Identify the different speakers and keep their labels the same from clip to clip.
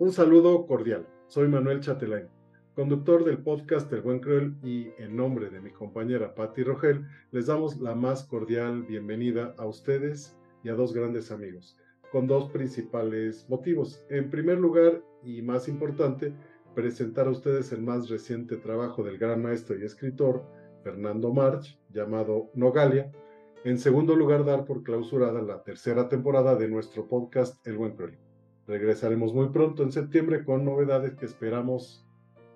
Speaker 1: Un saludo cordial. Soy Manuel Chatelain, conductor del podcast El Buen Cruel y en nombre de mi compañera Patti Rogel, les damos la más cordial bienvenida a ustedes y a dos grandes amigos, con dos principales motivos. En primer lugar, y más importante, presentar a ustedes el más reciente trabajo del gran maestro y escritor Fernando March, llamado Nogalia. En segundo lugar, dar por clausurada la tercera temporada de nuestro podcast El Buen Cruel. Regresaremos muy pronto en septiembre con novedades que esperamos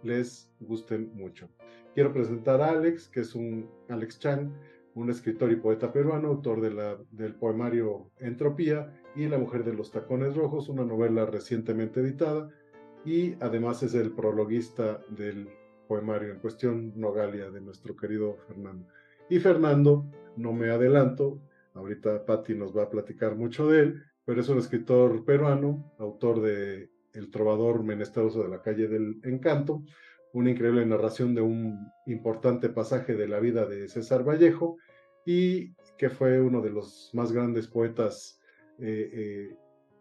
Speaker 1: les gusten mucho. Quiero presentar a Alex, que es un Alex Chang, un escritor y poeta peruano, autor de la, del poemario Entropía y La mujer de los tacones rojos, una novela recientemente editada, y además es el prologuista del poemario en cuestión, Nogalia, de nuestro querido Fernando. Y Fernando, no me adelanto, ahorita Patti nos va a platicar mucho de él, pero es un escritor peruano, autor de El trovador menesteroso de la calle del encanto, una increíble narración de un importante pasaje de la vida de César Vallejo y que fue uno de los más grandes poetas eh, eh,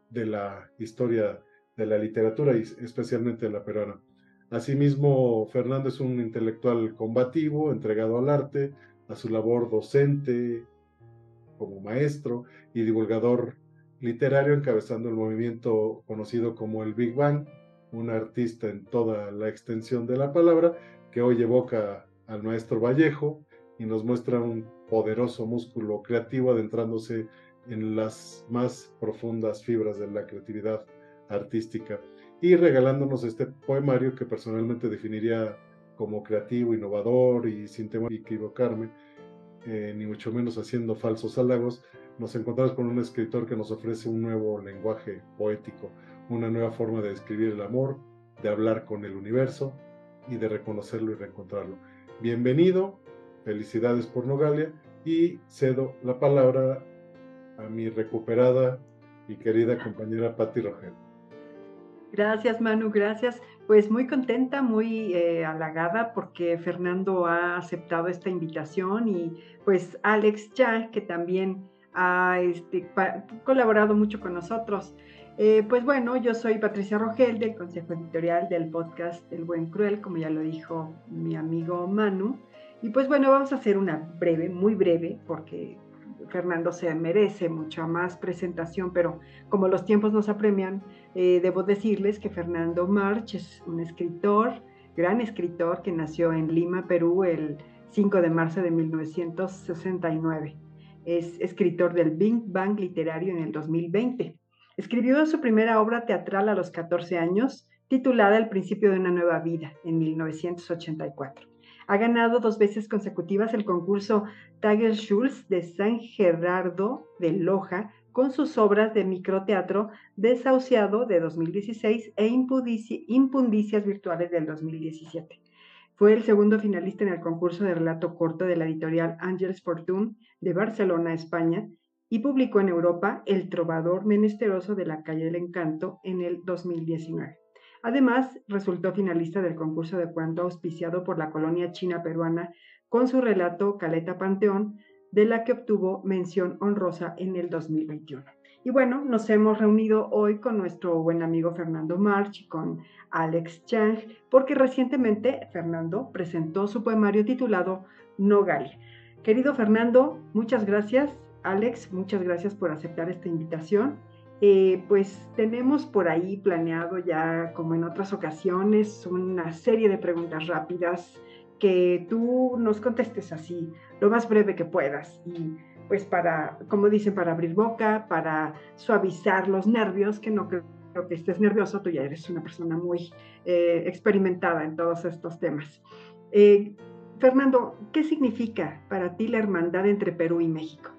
Speaker 1: de la historia de la literatura y especialmente de la peruana. Asimismo, Fernando es un intelectual combativo, entregado al arte, a su labor docente, como maestro y divulgador literario encabezando el movimiento conocido como el Big Bang, un artista en toda la extensión de la palabra, que hoy evoca al maestro Vallejo y nos muestra un poderoso músculo creativo adentrándose en las más profundas fibras de la creatividad artística. Y regalándonos este poemario que personalmente definiría como creativo, innovador y sin temor a equivocarme, eh, ni mucho menos haciendo falsos halagos, nos encontramos con un escritor que nos ofrece un nuevo lenguaje poético, una nueva forma de describir el amor, de hablar con el universo y de reconocerlo y reencontrarlo. Bienvenido, felicidades por Nogalia y cedo la palabra a mi recuperada y querida compañera Patti Rogel.
Speaker 2: Gracias, Manu, gracias. Pues muy contenta, muy eh, halagada porque Fernando ha aceptado esta invitación y pues Alex ya, que también ha este, colaborado mucho con nosotros. Eh, pues bueno, yo soy Patricia Rogel del Consejo Editorial del podcast El Buen Cruel, como ya lo dijo mi amigo Manu. Y pues bueno, vamos a hacer una breve, muy breve, porque Fernando se merece mucha más presentación, pero como los tiempos nos apremian, eh, debo decirles que Fernando March es un escritor, gran escritor, que nació en Lima, Perú, el 5 de marzo de 1969. Es escritor del Big Bang Literario en el 2020. Escribió su primera obra teatral a los 14 años, titulada El principio de una nueva vida, en 1984. Ha ganado dos veces consecutivas el concurso Schulz de San Gerardo de Loja con sus obras de microteatro Desahuciado de 2016 e Impundicias Virtuales del 2017. Fue el segundo finalista en el concurso de relato corto de la editorial Ángeles Fortune de Barcelona, España, y publicó en Europa El trovador menesteroso de la calle del encanto en el 2019. Además, resultó finalista del concurso de cuento auspiciado por la colonia china peruana con su relato Caleta Panteón, de la que obtuvo mención honrosa en el 2021. Y bueno, nos hemos reunido hoy con nuestro buen amigo Fernando March y con Alex Chang, porque recientemente Fernando presentó su poemario titulado Nogal. Querido Fernando, muchas gracias. Alex, muchas gracias por aceptar esta invitación. Eh, pues tenemos por ahí planeado ya, como en otras ocasiones, una serie de preguntas rápidas que tú nos contestes así, lo más breve que puedas. Y pues para, como dicen, para abrir boca, para suavizar los nervios, que no creo que estés nervioso, tú ya eres una persona muy eh, experimentada en todos estos temas. Eh, Fernando, ¿qué significa para ti la hermandad entre Perú y México?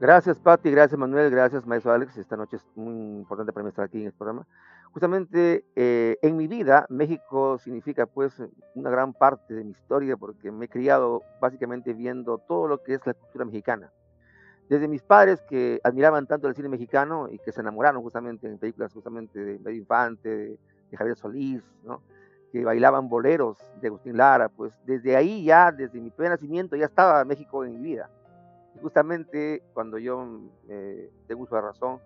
Speaker 3: Gracias, Patti, gracias, Manuel, gracias, maestro Alex. Esta noche es muy importante para mí estar aquí en el programa. Justamente eh, en mi vida, México significa pues una gran parte de mi historia porque me he criado básicamente viendo todo lo que es la cultura mexicana. Desde mis padres que admiraban tanto el cine mexicano y que se enamoraron justamente en películas justamente de Medio Infante, de, de Javier Solís, ¿no? Que bailaban boleros de Agustín Lara, pues desde ahí ya, desde mi primer nacimiento, ya estaba México en mi vida justamente cuando yo eh, tengo uso de razón,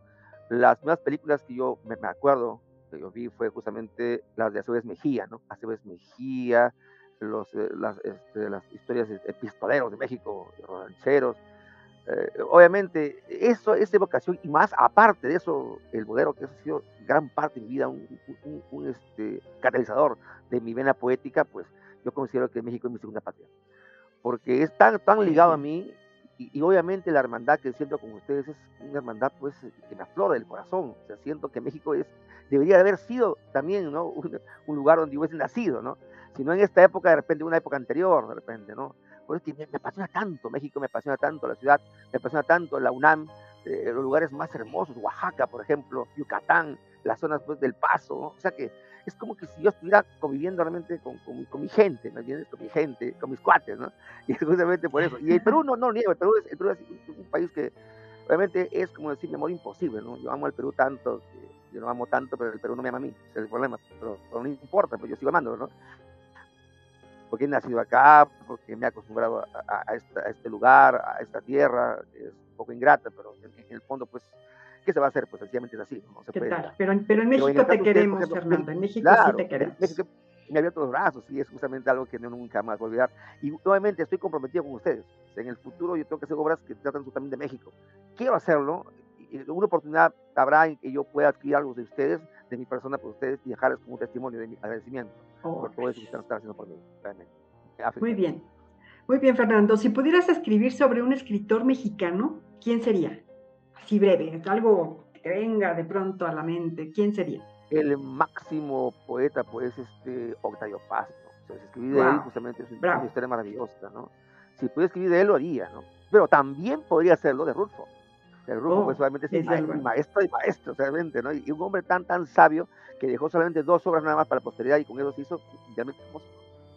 Speaker 3: Las primeras películas que yo me, acuerdo que yo vi fue justamente las de Aceves Mejía, ¿no? Aceves Mejía, los, eh, las, este, las historias de pistoleros de México, rancheros. Eh, obviamente, eso, esa vocación, y más aparte de eso, el bolero, que ha sido gran parte de mi vida, un, un, este, catalizador de mi vena poética, pues yo considero que México es mi segunda patria. Porque es tan, tan ligado a mí, y, obviamente la hermandad que siento con ustedes es una hermandad pues que me aflora del corazón. O sea, siento que México es, debería haber sido también, ¿no? Un, un lugar donde hubiese nacido, ¿no? sino en esta época, de repente, una época anterior, de repente, ¿no? Porque me, apasiona tanto, México me apasiona tanto, la ciudad me apasiona tanto, la UNAM, eh, los lugares más hermosos, Oaxaca, por ejemplo, Yucatán, las zonas pues, del Paso. O sea que es como que si yo estuviera conviviendo realmente con, con, con, mi gente, ¿me entiendes? Con mi gente, con mis cuates, ¿no? Y justamente por eso. Y el Perú no, no niego, el Perú es, el Perú es un, país que obviamente es como decir mi amor imposible, ¿no? Yo amo al Perú tanto, yo no amo tanto, pero el Perú no me ama a mí, ese es el problema, pero, pero no importa, pues yo sigo amándolo, ¿no? Porque he nacido acá, porque me he acostumbrado a, este lugar, a esta tierra, es un poco ingrata, pero en, el fondo, pues, ¿qué se va a hacer? Pues sencillamente es así.
Speaker 2: No se ¿Qué tal? Pero, pero, en México te queremos, Fernando, en México sí te queremos. México,
Speaker 3: me abierto los brazos y es justamente algo que no, nunca más voy a olvidar. Y nuevamente estoy comprometido con ustedes. En el futuro yo tengo que hacer obras que tratan justamente de México. Quiero hacerlo. Una oportunidad habrá en que yo pueda adquirir algo de ustedes de mi persona por ustedes y dejarles como un testimonio de mi agradecimiento por todo eso que están haciendo por mí.
Speaker 2: Muy bien. Muy bien, Fernando. Si pudieras escribir sobre un escritor mexicano, ¿quién sería? Así breve, algo que venga de pronto a la mente. ¿Quién sería?
Speaker 3: El máximo poeta, pues, este Octavio Paz. si escribí de él, justamente es una historia maravillosa, ¿no? Si pudiera escribir de él, lo haría, ¿no? Pero también podría hacerlo de Rulfo. El Rufo, pues, oh, obviamente, es, un maestro y maestro, realmente, ¿no? Y un hombre tan, tan sabio que dejó solamente dos obras nada más para la posteridad y con eso se hizo realmente famoso.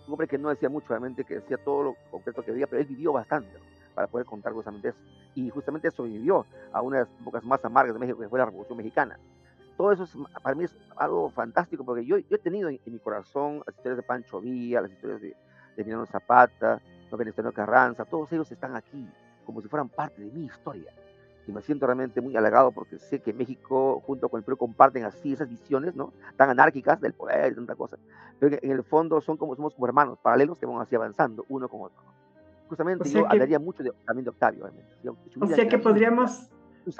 Speaker 3: Un hombre que no decía mucho, realmente, que decía todo lo concreto que veía, pero él vivió bastante para poder contar justamente eso. Y justamente eso vivió a una de las épocas más amargas de México, que fue la Revolución Mexicana. Todo eso para mí es algo fantástico, porque yo, yo he tenido en, mi corazón las historias de Pancho Villa, las historias de, de Emiliano Zapata, de Venezuela Carranza, todos ellos están aquí, como si fueran parte de mi historia y me siento realmente muy halagado porque sé que México junto con el Perú comparten así esas visiones, ¿no? Tan anárquicas del poder y tanta cosa, pero en el fondo son como, somos como hermanos paralelos que van así avanzando uno con otro. Justamente yo hablaría mucho de, también de Octavio.
Speaker 2: o sea que podríamos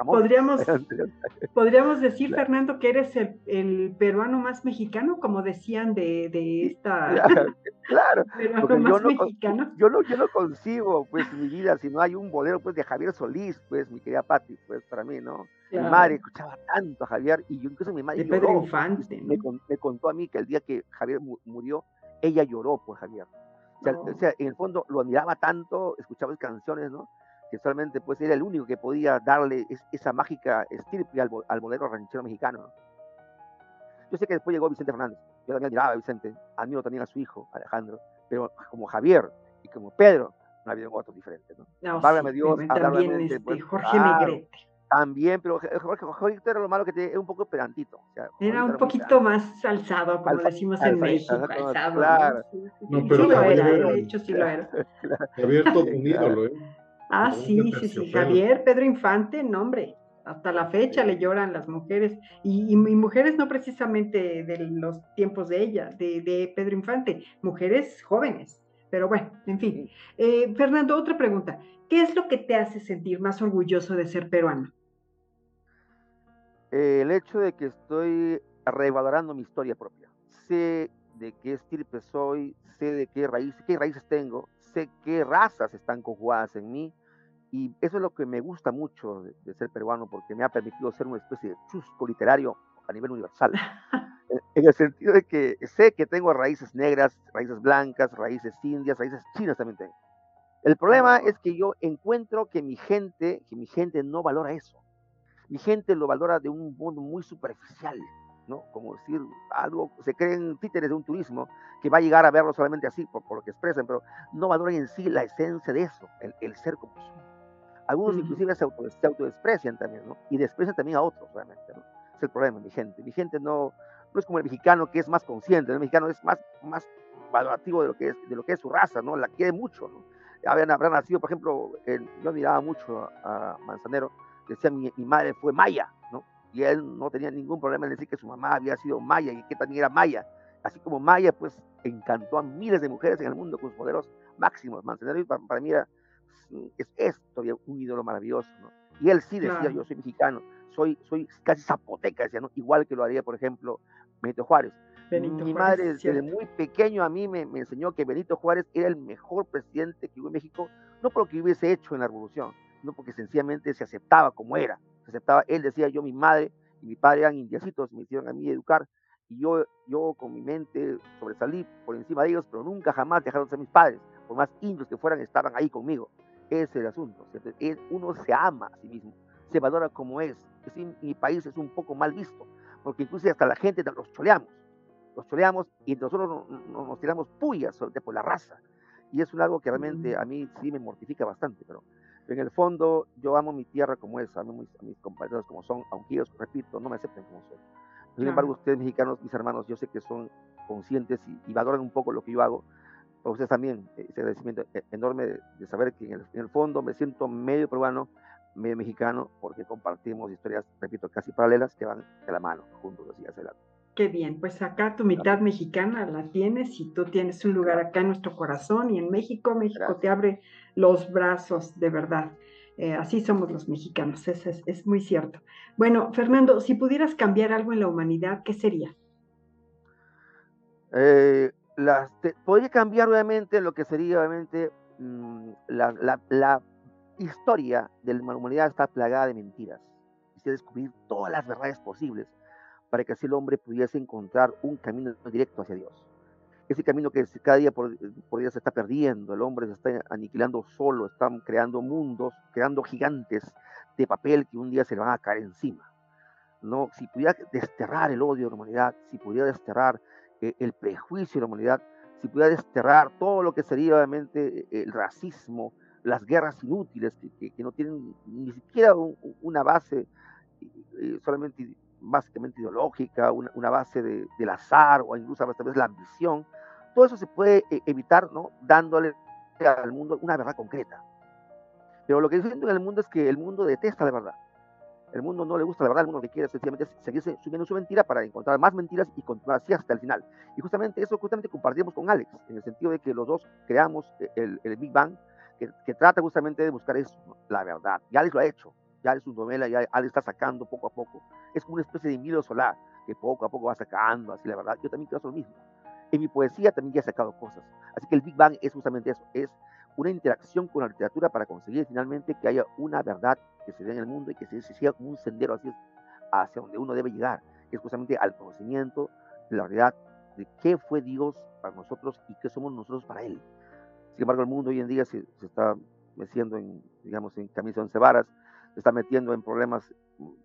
Speaker 2: Podríamos, podríamos decir, Fernando, que eres el, peruano más mexicano, como decían de, de esta.
Speaker 3: Claro, más yo, no, Yo, no, yo no consigo, pues, mi vida, si no hay un bolero, pues, de Javier Solís, pues, mi querida Patti, pues, para mí, ¿no? Mi madre escuchaba tanto a Javier, y yo incluso mi madre.
Speaker 2: De Pedro Infante,
Speaker 3: me, me, contó a mí que el día que Javier murió, ella lloró por Javier. O sea, o sea, en el fondo lo admiraba tanto, escuchaba canciones, ¿no? Que solamente pues era el único que podía darle esa mágica estirpe al, al bolero ranchero mexicano. Yo sé que después llegó Vicente Fernández, yo también admiraba a Vicente, admiro también a su hijo, Alejandro, pero como Javier y como Pedro, no había otro diferente. ¿no?
Speaker 2: no sí, Dios, también este, pues, Jorge Negrete.
Speaker 3: También, pero Jorge, Jorge era lo malo que te, es un poco pedantito. O
Speaker 2: sea, era un poquito más alzado, como decimos en México, alzado.
Speaker 3: Claro.
Speaker 2: No, pero sí lo era, de hecho sí lo era.
Speaker 1: Javier todo un ídolo, ¿eh?
Speaker 2: Ah, sí, sí, sí. Javier, Pedro Infante, nombre. Hasta la fecha le lloran las mujeres. Y, mujeres no precisamente de los tiempos de ella, de, Pedro Infante, mujeres jóvenes. Pero bueno, en fin. Eh, Fernando, otra pregunta. ¿Qué es lo que te hace sentir más orgulloso de ser peruano?
Speaker 3: el hecho de que estoy revalorando mi historia propia. Sé de qué estirpe soy, sé de qué raíces, qué raíces tengo, sé qué razas están conjugadas en mí, y eso es lo que me gusta mucho de, ser peruano, porque me ha permitido ser una especie de chusco literario a nivel universal. en el sentido de que sé que tengo raíces negras, raíces blancas, raíces indias, raíces chinas también tengo. El problema es que yo encuentro que mi gente, que mi gente no valora eso. Mi gente lo valora de un modo muy superficial, ¿no? Como decir algo, se creen títeres de un turismo que va a llegar a verlo solamente así, por, lo que expresan, pero no valoran en sí la esencia de eso, el, el ser como son. Algunos inclusive se, auto, se, autodesprecian también, ¿no? Y desprecian también a otros, realmente, ¿no? Es el problema, mi gente. Mi gente no, no es como el mexicano que es más consciente, el mexicano es más, más valorativo de lo, que es, de lo que es su raza, ¿no? La quiere mucho, ¿no? Habían, habrán nacido, por ejemplo, yo admiraba mucho a, Manzanero, decía mi, mi, madre fue maya, ¿no? y él no tenía ningún problema en decir que su mamá había sido maya y que también era maya. Así como Maya, pues encantó a miles de mujeres en el mundo con sus modelos máximos. Manzanero para, para mí era, es, es, todavía un ídolo maravilloso. ¿no? Y él sí decía, claro. yo soy mexicano, soy, soy casi zapoteca, decía, ¿no? igual que lo haría, por ejemplo, Benito Juárez.
Speaker 2: Benito
Speaker 3: Mi
Speaker 2: Juárez,
Speaker 3: madre desde
Speaker 2: cierto.
Speaker 3: muy pequeño a mí me, me, enseñó que Benito Juárez era el mejor presidente que hubo en México, no por lo que hubiese hecho en la revolución, sino porque sencillamente se aceptaba como era. Se aceptaba, él decía, yo, mi madre y mi padre eran indiecitos, me hicieron a mí educar, y yo, yo con mi mente sobresalí por encima de ellos, pero nunca jamás dejaron de ser mis padres, por más indios que fueran, estaban ahí conmigo. Es el asunto. uno se ama a sí mismo, se valora como es. en mi país es un poco mal visto, porque incluso hasta la gente los choleamos, los choleamos y nosotros nos, tiramos puyas por la raza. Y es un algo que realmente a mí sí me mortifica bastante, pero en el fondo yo amo mi tierra como es, amo a mis, a mis compañeros como son, aunque ellos, repito, no me acepten como soy. Sin embargo, ustedes mexicanos, mis hermanos, yo sé que son conscientes y, y valoran un poco lo que yo hago. Para ustedes también, eh, ese agradecimiento e, enorme de, de saber que en el, en el, fondo me siento medio peruano, medio mexicano, porque compartimos historias, repito, casi paralelas que van de la mano, juntos así hacia adelante.
Speaker 2: Qué bien, pues acá tu mitad Gracias. mexicana la tienes y tú tienes un lugar acá en nuestro corazón y en México, México Gracias. te abre los brazos de verdad. Eh, así somos los mexicanos, es, es, es, muy cierto. Bueno, Fernando, si pudieras cambiar algo en la humanidad, ¿qué sería?
Speaker 3: Eh, la, te, podría cambiar obviamente lo que sería obviamente la, la, la, historia de la humanidad está plagada de mentiras. Quisiera descubrir todas las verdades posibles para que así el hombre pudiese encontrar un camino directo hacia Dios. Ese camino que cada día por, por día se está perdiendo, el hombre se está aniquilando solo, están creando mundos, creando gigantes de papel que un día se le van a caer encima. ¿no? Si pudiera desterrar el odio de la humanidad, si pudiera desterrar el prejuicio de la humanidad, si pudiera desterrar todo lo que sería obviamente el racismo, las guerras inútiles que, que, no tienen ni siquiera un, una base eh, solamente básicamente ideológica, una, una base de, del azar o incluso a veces la ambición, todo eso se puede eh, evitar ¿no? dándole al mundo una verdad concreta. Pero lo que siento en el mundo es que el mundo detesta la verdad. El mundo no le gusta la verdad, el mundo lo que quiere es sencillamente seguirse subiendo su mentira para encontrar más mentiras y continuar así hasta el final. Y justamente eso justamente compartimos con Alex, en el sentido de que los dos creamos el, el Big Bang, que, que, trata justamente de buscar eso, la verdad. Y Alex lo ha hecho, ya en su novela, ya Alex está sacando poco a poco. Es como una especie de milo solar, que poco a poco va sacando, así la verdad. Yo también quiero hacer lo mismo. En mi poesía también ya he sacado cosas. Así que el Big Bang es justamente eso, es una interacción con la literatura para conseguir finalmente que haya una verdad que se dé en el mundo y que se, se siga un sendero así hacia donde uno debe llegar, que es justamente al conocimiento de la realidad de qué fue Dios para nosotros y qué somos nosotros para Él. Sin embargo, el mundo hoy en día se, está metiendo en, digamos, en camisa once varas, se está metiendo en problemas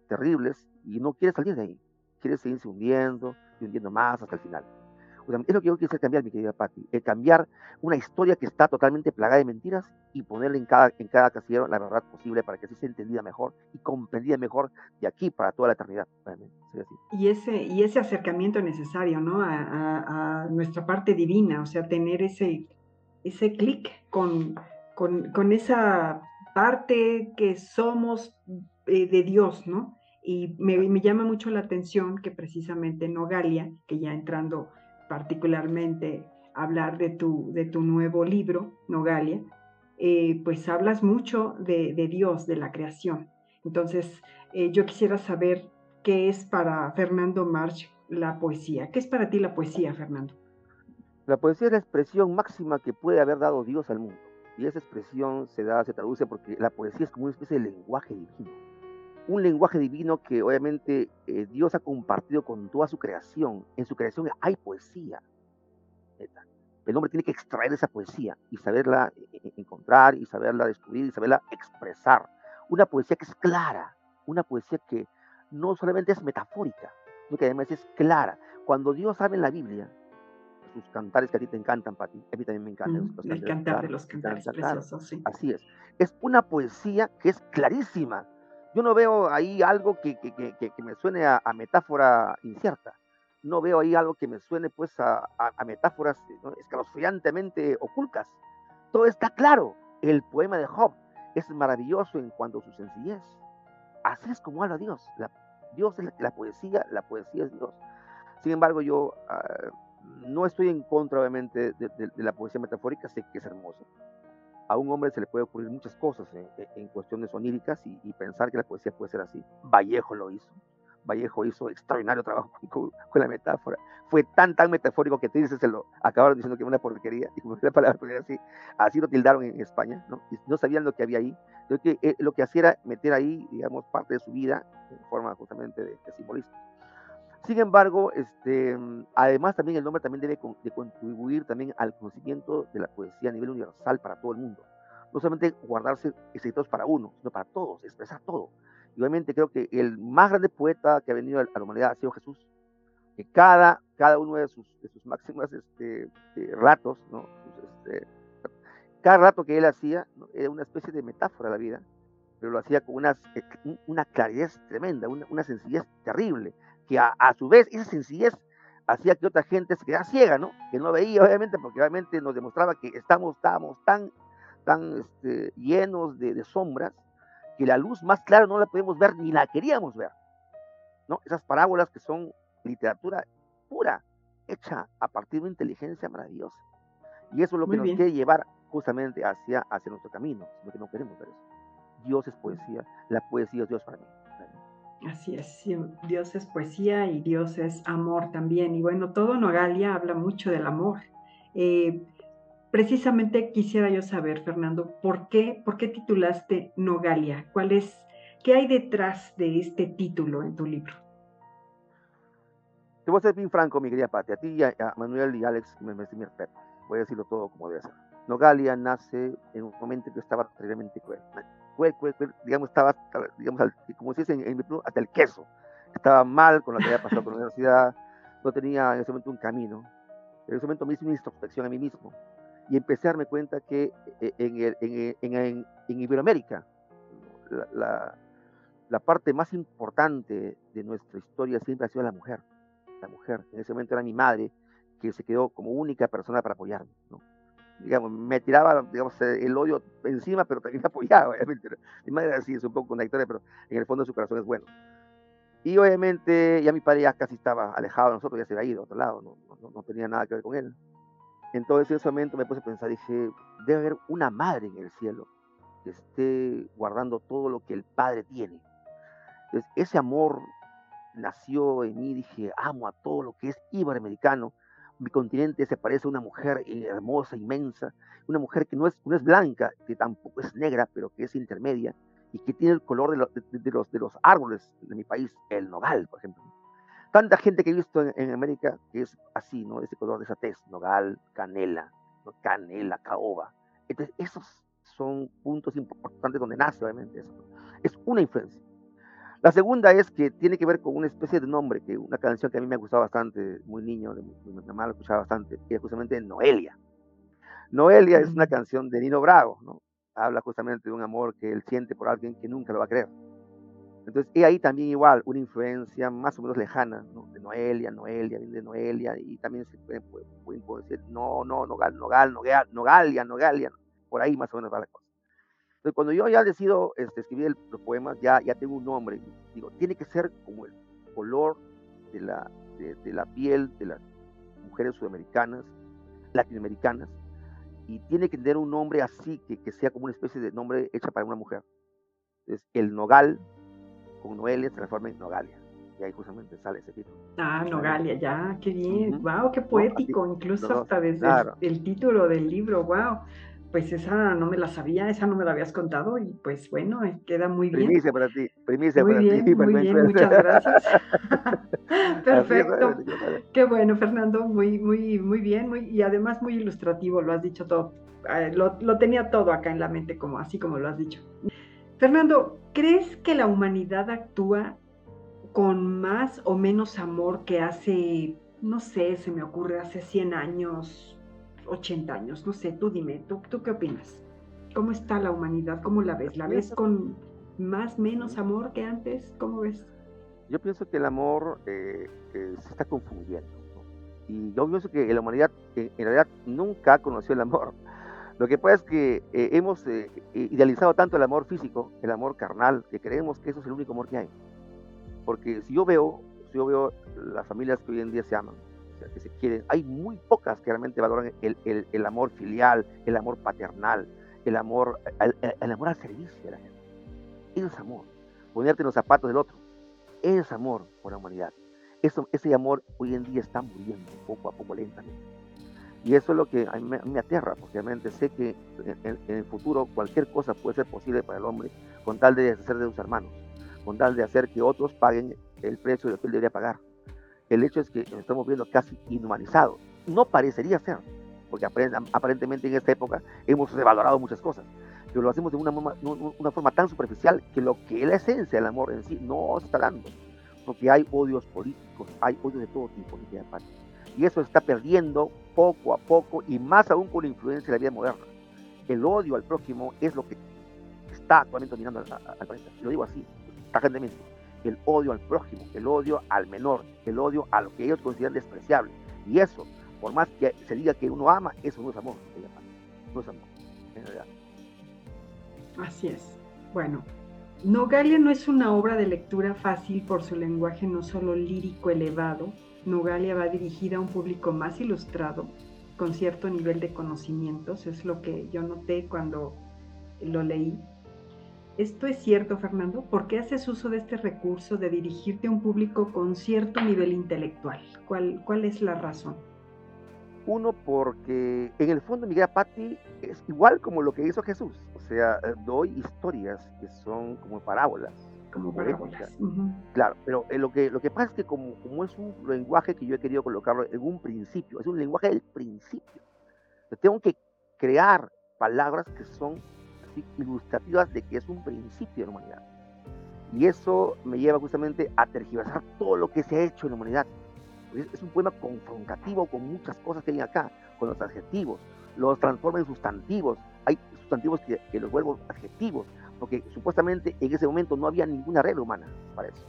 Speaker 3: terribles y no quiere salir de ahí, quiere seguirse hundiendo y hundiendo más hasta el final. Es lo que yo quisiera cambiar, mi querida Patti, el cambiar una historia que está totalmente plagada de mentiras y ponerle en cada, en cada casillero la verdad posible para que así sea entendida mejor y comprendida mejor de aquí para toda la eternidad.
Speaker 2: Y ese, y ese acercamiento necesario, ¿no? A, a, a nuestra parte divina, o sea, tener ese, ese clic con, con, con, esa parte que somos eh, de Dios, ¿no? Y me, me, llama mucho la atención que precisamente Nogalia, que ya entrando particularmente hablar de tu, de tu nuevo libro, Nogalia, eh, pues hablas mucho de, de, Dios, de la creación. Entonces, eh, yo quisiera saber qué es para Fernando March la poesía. ¿Qué es para ti la poesía, Fernando?
Speaker 3: La poesía es la expresión máxima que puede haber dado Dios al mundo. Y esa expresión se da, se traduce porque la poesía es como una especie de lenguaje divino. Un lenguaje divino que obviamente eh, Dios ha compartido con toda su creación. En su creación hay poesía. El hombre tiene que extraer esa poesía y saberla eh, encontrar y saberla descubrir y saberla expresar. Una poesía que es clara, una poesía que no solamente es metafórica, sino que además es clara. Cuando Dios habla en la Biblia, sus cantares que a ti te encantan, Pati, a mí también me encantan.
Speaker 2: Mm, los cantares, preciosos, sí.
Speaker 3: Así es. Es una poesía que es clarísima. Yo no veo ahí algo que, que, que, que me suene a, metáfora incierta. No veo ahí algo que me suene pues a, metáforas ¿no? escalofriantemente ocultas. Todo está claro. El poema de Job es maravilloso en cuanto a su sencillez. Así es como habla Dios. La Dios es la, poesía, la poesía es Dios. Sin embargo, yo ah, no estoy en contra, obviamente, de, la poesía metafórica, sé que es hermoso. A un hombre se le puede ocurrir muchas cosas en, cuestiones oníricas y, pensar que la poesía puede ser así. Vallejo lo hizo. Vallejo hizo extraordinario trabajo con, la metáfora. Fue tan, tan metafórico que dices, se lo acabaron diciendo que era una porquería, y como la palabra así, así lo tildaron en España, ¿no? No sabían lo que había ahí. Que, eh, lo que hacía era meter ahí, digamos, parte de su vida en forma justamente de, simbolismo. Sin embargo, este, además también el nombre también debe de contribuir también al conocimiento de la poesía a nivel universal para todo el mundo. No solamente guardarse escritos para uno, sino para todos, expresar todo. Y obviamente creo que el más grande poeta que ha venido a la humanidad ha sido Jesús. Que cada, cada uno de sus, de sus máximas este, eh, ratos, ¿no? Este, cada rato que él hacía era una especie de metáfora de la vida, pero lo hacía con una, eh, una claridad tremenda, una, una sencillez terrible, que a, a, su vez esa sencillez hacía que otra gente se quedara ciega, ¿no? Que no veía, obviamente, porque obviamente nos demostraba que estamos, estábamos tan, tan este, llenos de, de sombras que la luz más clara no la podemos ver ni la queríamos ver. ¿no? Esas parábolas que son literatura pura, hecha a partir de una inteligencia maravillosa. Y eso es lo que nos quiere llevar justamente hacia, hacia nuestro camino, lo que no queremos ver eso. Dios es poesía, la poesía es Dios para mí.
Speaker 2: Así es, Dios es poesía y Dios es amor también. Y bueno, todo Nogalia habla mucho del amor. Eh, precisamente quisiera yo saber, Fernando, ¿por qué, por qué titulaste Nogalia? ¿Cuál es, ¿Qué hay detrás de este título en tu libro?
Speaker 3: Te voy a ser bien franco, mi querida Pati, a ti y a, Manuel y Alex, me merecen mi respeto. Voy a decirlo todo como debe ser. Nogalia nace en un momento que estaba terriblemente cruel. Cruel, cruel, cruel digamos, estaba, digamos, como se dice en, en mi hasta el queso. Estaba mal con lo que había pasado con la universidad, no tenía en ese momento un camino. En ese momento me hice una introspección a mí mismo y empecé a darme cuenta que eh, en, en, Iberoamérica la, la, parte más importante de nuestra historia siempre ha sido la mujer. La mujer, en ese momento era mi madre, que se quedó como única persona para apoyarme. Digamos, me tiraba digamos, el odio encima, pero también me apoyaba, obviamente. Mi madre así, es un poco contradictoria, pero en el fondo su corazón es bueno. Y obviamente ya mi padre ya casi estaba alejado de nosotros, ya se había ido a otro lado, no, no, no tenía nada que ver con él. Entonces en ese momento me puse a pensar, dije, debe haber una madre en el cielo que esté guardando todo lo que el Padre tiene. Entonces ese amor nació en mí, dije, amo a todo lo que es iberoamericano. Mi continente se parece a una mujer hermosa, inmensa, una mujer que no es, no es blanca, que tampoco es negra, pero que es intermedia y que tiene el color de, los, de los árboles de mi país, el nogal, por ejemplo tanta gente que he visto en, América que es así, ¿no? Ese color, de esa tez, nogal, canela, canela, caoba. Entonces, esos son puntos importantes donde nace, obviamente, eso. Es una influencia. La segunda es que tiene que ver con una especie de nombre, que una canción que a mí me ha gustado bastante, muy niño, mi, mamá lo escuchaba bastante, que es justamente Noelia. Noelia es una canción de Nino Bravo, ¿no? Habla justamente de un amor que él siente por alguien que nunca lo va a creer. Entonces, y ahí también igual una influencia más o menos lejana, ¿no? De Noelia, Noelia, de Noelia, y también se pueden, decir, no, no, Nogal, Nogal, Nogal, Nogalia, Nogalia, por ahí más o menos va la cosa. Entonces, cuando yo ya decido este, escribir los poemas, ya, ya tengo un nombre, digo, tiene que ser como el color de la, de, la piel de las mujeres sudamericanas, latinoamericanas, y tiene que tener un nombre así, que, que sea como una especie de nombre hecha para una mujer. Entonces, el nogal con Noelia se transforma en Nogalia. Y ahí justamente sale ese título.
Speaker 2: Ah, Nogalia, ya, qué bien. Wow, qué poético, incluso hasta desde el, título del libro, wow. Pues esa no me la sabía, esa no me la habías contado y pues bueno, eh, queda muy bien.
Speaker 3: Primicia para ti, primicia
Speaker 2: muy
Speaker 3: para
Speaker 2: bien,
Speaker 3: ti.
Speaker 2: Muy bien, muchas gracias. Perfecto. Qué bueno, Fernando, muy, muy, muy bien, muy, y además muy ilustrativo, lo has dicho todo. Eh, lo, lo tenía todo acá en la mente, como así como lo has dicho. Fernando, ¿crees que la humanidad actúa con más o menos amor que hace, no sé, se me ocurre, hace 100 años, 80 años? No sé, tú dime, ¿tú, tú qué opinas? ¿Cómo está la humanidad? ¿Cómo la ves? ¿La ves con más, menos amor que antes? ¿Cómo ves?
Speaker 3: Yo pienso que el amor eh, eh, se está confundiendo. Y yo pienso que la humanidad en realidad nunca conoció el amor. Lo que pasa es que eh, hemos eh, idealizado tanto el amor físico, el amor carnal, que creemos que eso es el único amor que hay. Porque si yo veo, si yo veo las familias que hoy en día se aman, que se quieren, hay muy pocas que realmente valoran el, el, amor filial, el amor paternal, el amor, el, amor al servicio de la gente. Es amor. Ponerte en los zapatos del otro. es amor por la humanidad. Eso, ese amor hoy en día está muriendo poco a poco lentamente. Y eso es lo que a mí me, aterra, porque realmente sé que en, el futuro cualquier cosa puede ser posible para el hombre con tal de deshacer de sus hermanos, con tal de hacer que otros paguen el precio de lo que él debería pagar. El hecho es que nos estamos viendo casi inhumanizados. No parecería ser, porque aparentemente en esta época hemos revalorado muchas cosas, pero lo hacemos de una, forma tan superficial que lo que es la esencia del amor en sí no se está dando, porque hay odios políticos, hay odios de todo tipo, de parte. Y eso está perdiendo poco a poco y más aún con la influencia de la vida moderna. El odio al prójimo es lo que está actualmente dominando al, planeta. Lo digo así, tajantemente. El odio al prójimo, el odio al menor, el odio a lo que ellos consideran despreciable. Y eso, por más que se diga que uno ama, eso no es amor. No es amor, en realidad.
Speaker 2: Así es. Bueno, Nogalia no es una obra de lectura fácil por su lenguaje no solo lírico elevado, Nogalia va dirigida a un público más ilustrado, con cierto nivel de conocimientos, es lo que yo noté cuando lo leí. ¿Esto es cierto, Fernando? ¿Por qué haces uso de este recurso de dirigirte a un público con cierto nivel intelectual? ¿Cuál, cuál es la razón?
Speaker 3: Uno, porque en el fondo Miguel Apati es igual como lo que hizo Jesús. O sea, doy historias que son como parábolas como Claro, pero eh, lo, que, lo que pasa es que como, como es un lenguaje que yo he querido colocarlo en un principio, es un lenguaje del principio. tengo que crear palabras que son ilustrativas de que es un principio de la humanidad. Y eso me lleva justamente a tergiversar todo lo que se ha hecho en la humanidad. Es, un poema confrontativo con muchas cosas que hay acá, con los adjetivos, los transforma en sustantivos. Hay sustantivos que, que los vuelvo adjetivos porque supuestamente en ese momento no había ninguna regla humana para eso.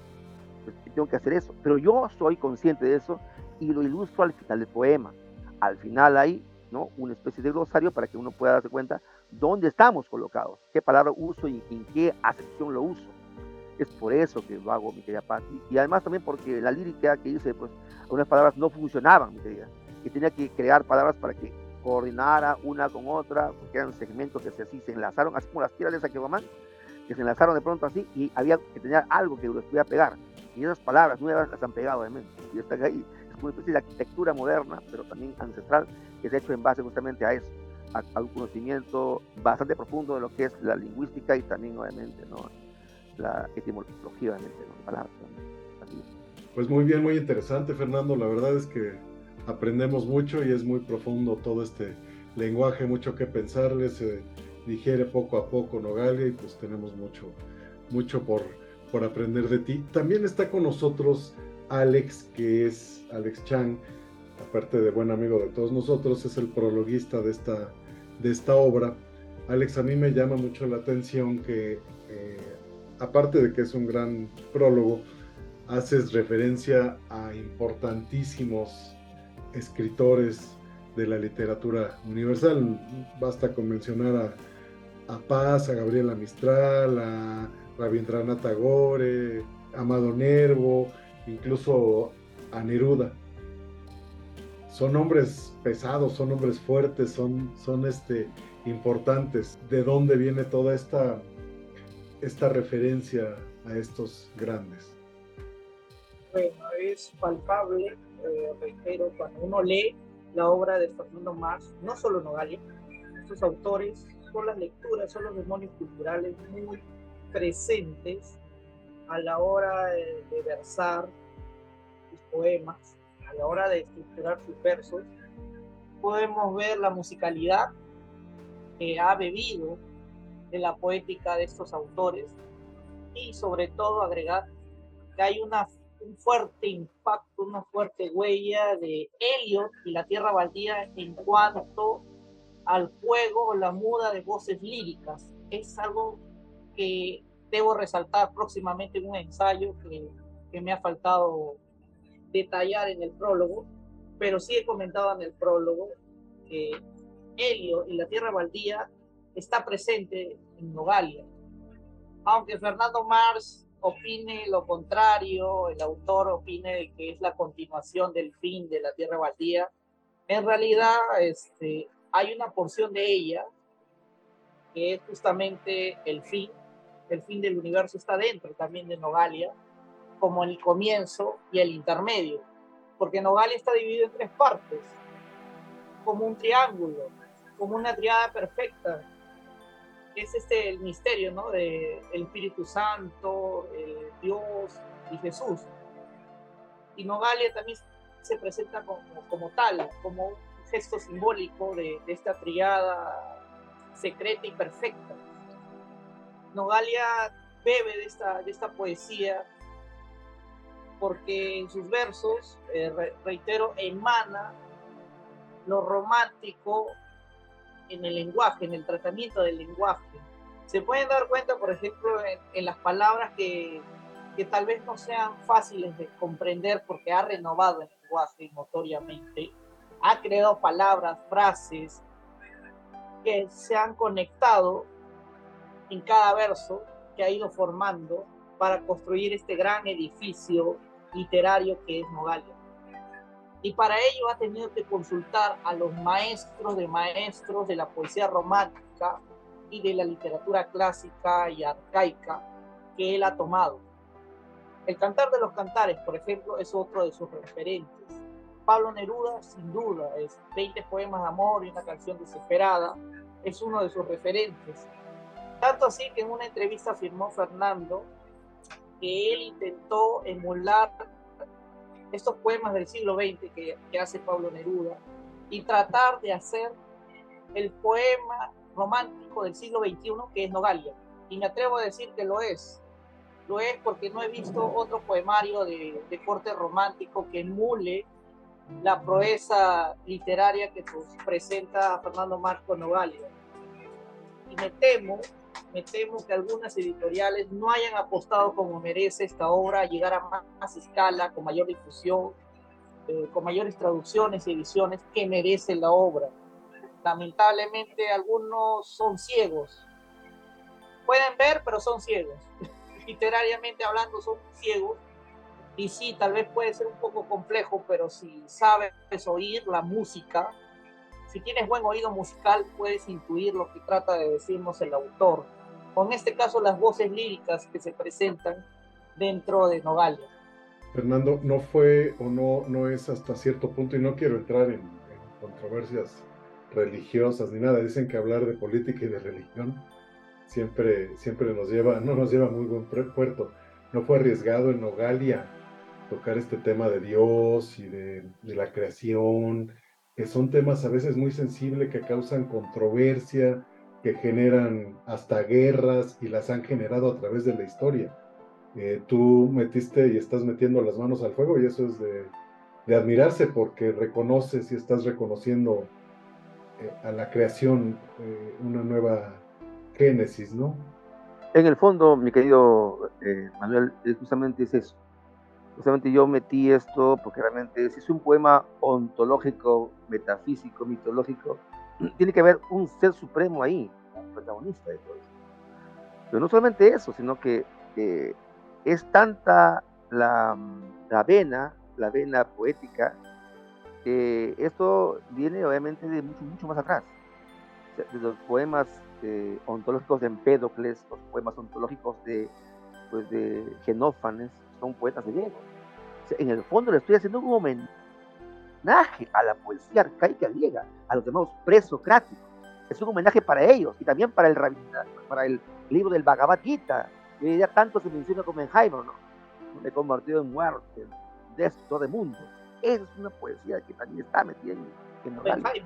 Speaker 3: tengo que hacer eso, pero yo soy consciente de eso y lo ilustro al final del poema. Al final hay ¿no? una especie de glosario para que uno pueda darse cuenta dónde estamos colocados, qué palabra uso y en qué acepción lo uso. Es por eso que lo hago, mi querida Patti. Y además también porque la lírica que hice, pues algunas palabras no funcionaban, mi querida. Y tenía que crear palabras para que coordinara una con otra, porque eran segmentos que se, así se enlazaron, así como las tiras de Saquebamán, que se enlazaron de pronto así y había que tener algo que los pudiera pegar. Y esas palabras nuevas las han pegado de mente. Y están ahí. Es una especie de arquitectura moderna, pero también ancestral, que se ha hecho en base justamente a eso, a, un conocimiento bastante profundo de lo que es la lingüística y también, obviamente, ¿no? la etimología, obviamente, ¿no? palabras.
Speaker 1: Pues muy bien, muy interesante, Fernando. La verdad es que aprendemos mucho y es muy profundo todo este lenguaje, mucho que pensarle, se digiere poco a poco Nogalia y pues tenemos mucho, mucho por, por aprender de ti. También está con nosotros Alex, que es Alex Chang, aparte de buen amigo de todos nosotros, es el prologuista de esta, de esta obra. Alex, a mí me llama mucho la atención que, eh, aparte de que es un gran prólogo, haces referencia a importantísimos escritores de la literatura universal. Basta con mencionar a, a Paz, a Gabriela Mistral, a Rabindranath Tagore, a Amado Nervo, incluso a Neruda. Son hombres pesados, son hombres fuertes, son, son este, importantes. ¿De dónde viene toda esta, esta referencia a estos grandes?
Speaker 4: Bueno, es palpable eh, cuando uno lee la obra de Fernando Marx, no solo Nogalia, estos autores son las lecturas, son los demonios culturales muy presentes a la hora de, versar sus poemas, a la hora de estructurar sus versos. Podemos ver la musicalidad que ha bebido de la poética de estos autores y sobre todo agregar que hay una un fuerte impacto, una fuerte huella de Elliot y la Tierra Baldía en cuanto al juego, la muda de voces líricas. Es algo que debo resaltar próximamente en un ensayo que me ha faltado detallar en el prólogo, pero sí he comentado en el prólogo que Helio y la Tierra Baldía está presente en Nogalia. Aunque Fernando Mars opine lo contrario, el autor opine que es la continuación del fin de la Tierra Baldía, en realidad este, hay una porción de ella que es justamente el fin, el fin del universo está dentro también de Nogalia, como el comienzo y el intermedio, porque Nogalia está dividido en tres partes, como un triángulo, como una triada perfecta, es este el misterio, ¿no? De el Espíritu Santo, Dios y Jesús. Y Nogalia también se presenta como, como tal, como un gesto simbólico de, de esta triada secreta y perfecta. Nogalia bebe de esta, de esta poesía porque en sus versos, eh, reitero, emana lo romántico en el lenguaje, en el tratamiento del lenguaje. Se pueden dar cuenta, por ejemplo, en, las palabras que, que, tal vez no sean fáciles de comprender porque ha renovado el lenguaje notoriamente, ha creado palabras, frases que se han conectado en cada verso que ha ido formando para construir este gran edificio literario que es Nogalia y para ello ha tenido que consultar a los maestros de maestros de la poesía romántica y de la literatura clásica y arcaica que él ha tomado. El Cantar de los Cantares, por ejemplo, es otro de sus referentes. Pablo Neruda, sin duda, es 20 poemas de amor y una canción desesperada, es uno de sus referentes. Tanto así que en una entrevista afirmó Fernando que él intentó emular estos poemas del siglo XX que, hace Pablo Neruda y tratar de hacer el poema romántico del siglo XXI que es Nogalia. Y me atrevo a decir que lo es. Lo es porque no he visto otro poemario de, de corte romántico que emule la proeza literaria que nos presenta Fernando Marco Nogalia. Y me temo me temo que algunas editoriales no hayan apostado como merece esta obra llegar a más, escala, con mayor difusión, eh, con mayores traducciones y ediciones que merece la obra. Lamentablemente algunos son ciegos. Pueden ver, pero son ciegos. Literariamente hablando, son ciegos. Y sí, tal vez puede ser un poco complejo, pero si sabes oír la música, si tienes buen oído musical, puedes intuir lo que trata de decirnos el autor con este caso las voces líricas que se presentan dentro de Nogalia.
Speaker 1: Fernando, no fue o no, no es hasta cierto punto, y no quiero entrar en, controversias religiosas ni nada, dicen que hablar de política y de religión siempre, siempre nos lleva, no nos lleva a muy buen puerto. No fue arriesgado en Nogalia tocar este tema de Dios y de, de la creación, que son temas a veces muy sensibles que causan controversia, que generan hasta guerras y las han generado a través de la historia. Eh, tú metiste y estás metiendo las manos al fuego y eso es de, admirarse porque reconoces y estás reconociendo eh, a la creación eh, una nueva génesis, ¿no?
Speaker 3: En el fondo, mi querido Manuel, justamente es eso. Justamente yo metí esto porque realmente es un poema ontológico, metafísico, mitológico, tiene que haber un ser supremo ahí, un protagonista de todo esto. Pero no solamente eso, sino que es tanta la, la, vena, la vena poética, que esto viene obviamente de mucho, mucho más atrás. de los poemas eh, ontológicos de Empédocles, los poemas ontológicos de, pues, de Genófanes, son poetas griegos. en el fondo le estoy haciendo un homenaje a la poesía arcaica griega, a los llamados presocráticos. Es un homenaje para ellos y también para el, para el libro del Bhagavad Gita, que ya tanto se menciona como en Jaime, ¿no? Me he convertido en muerte, destructor de mundo. Esa es una poesía que también está metida en, en Oppenheimer,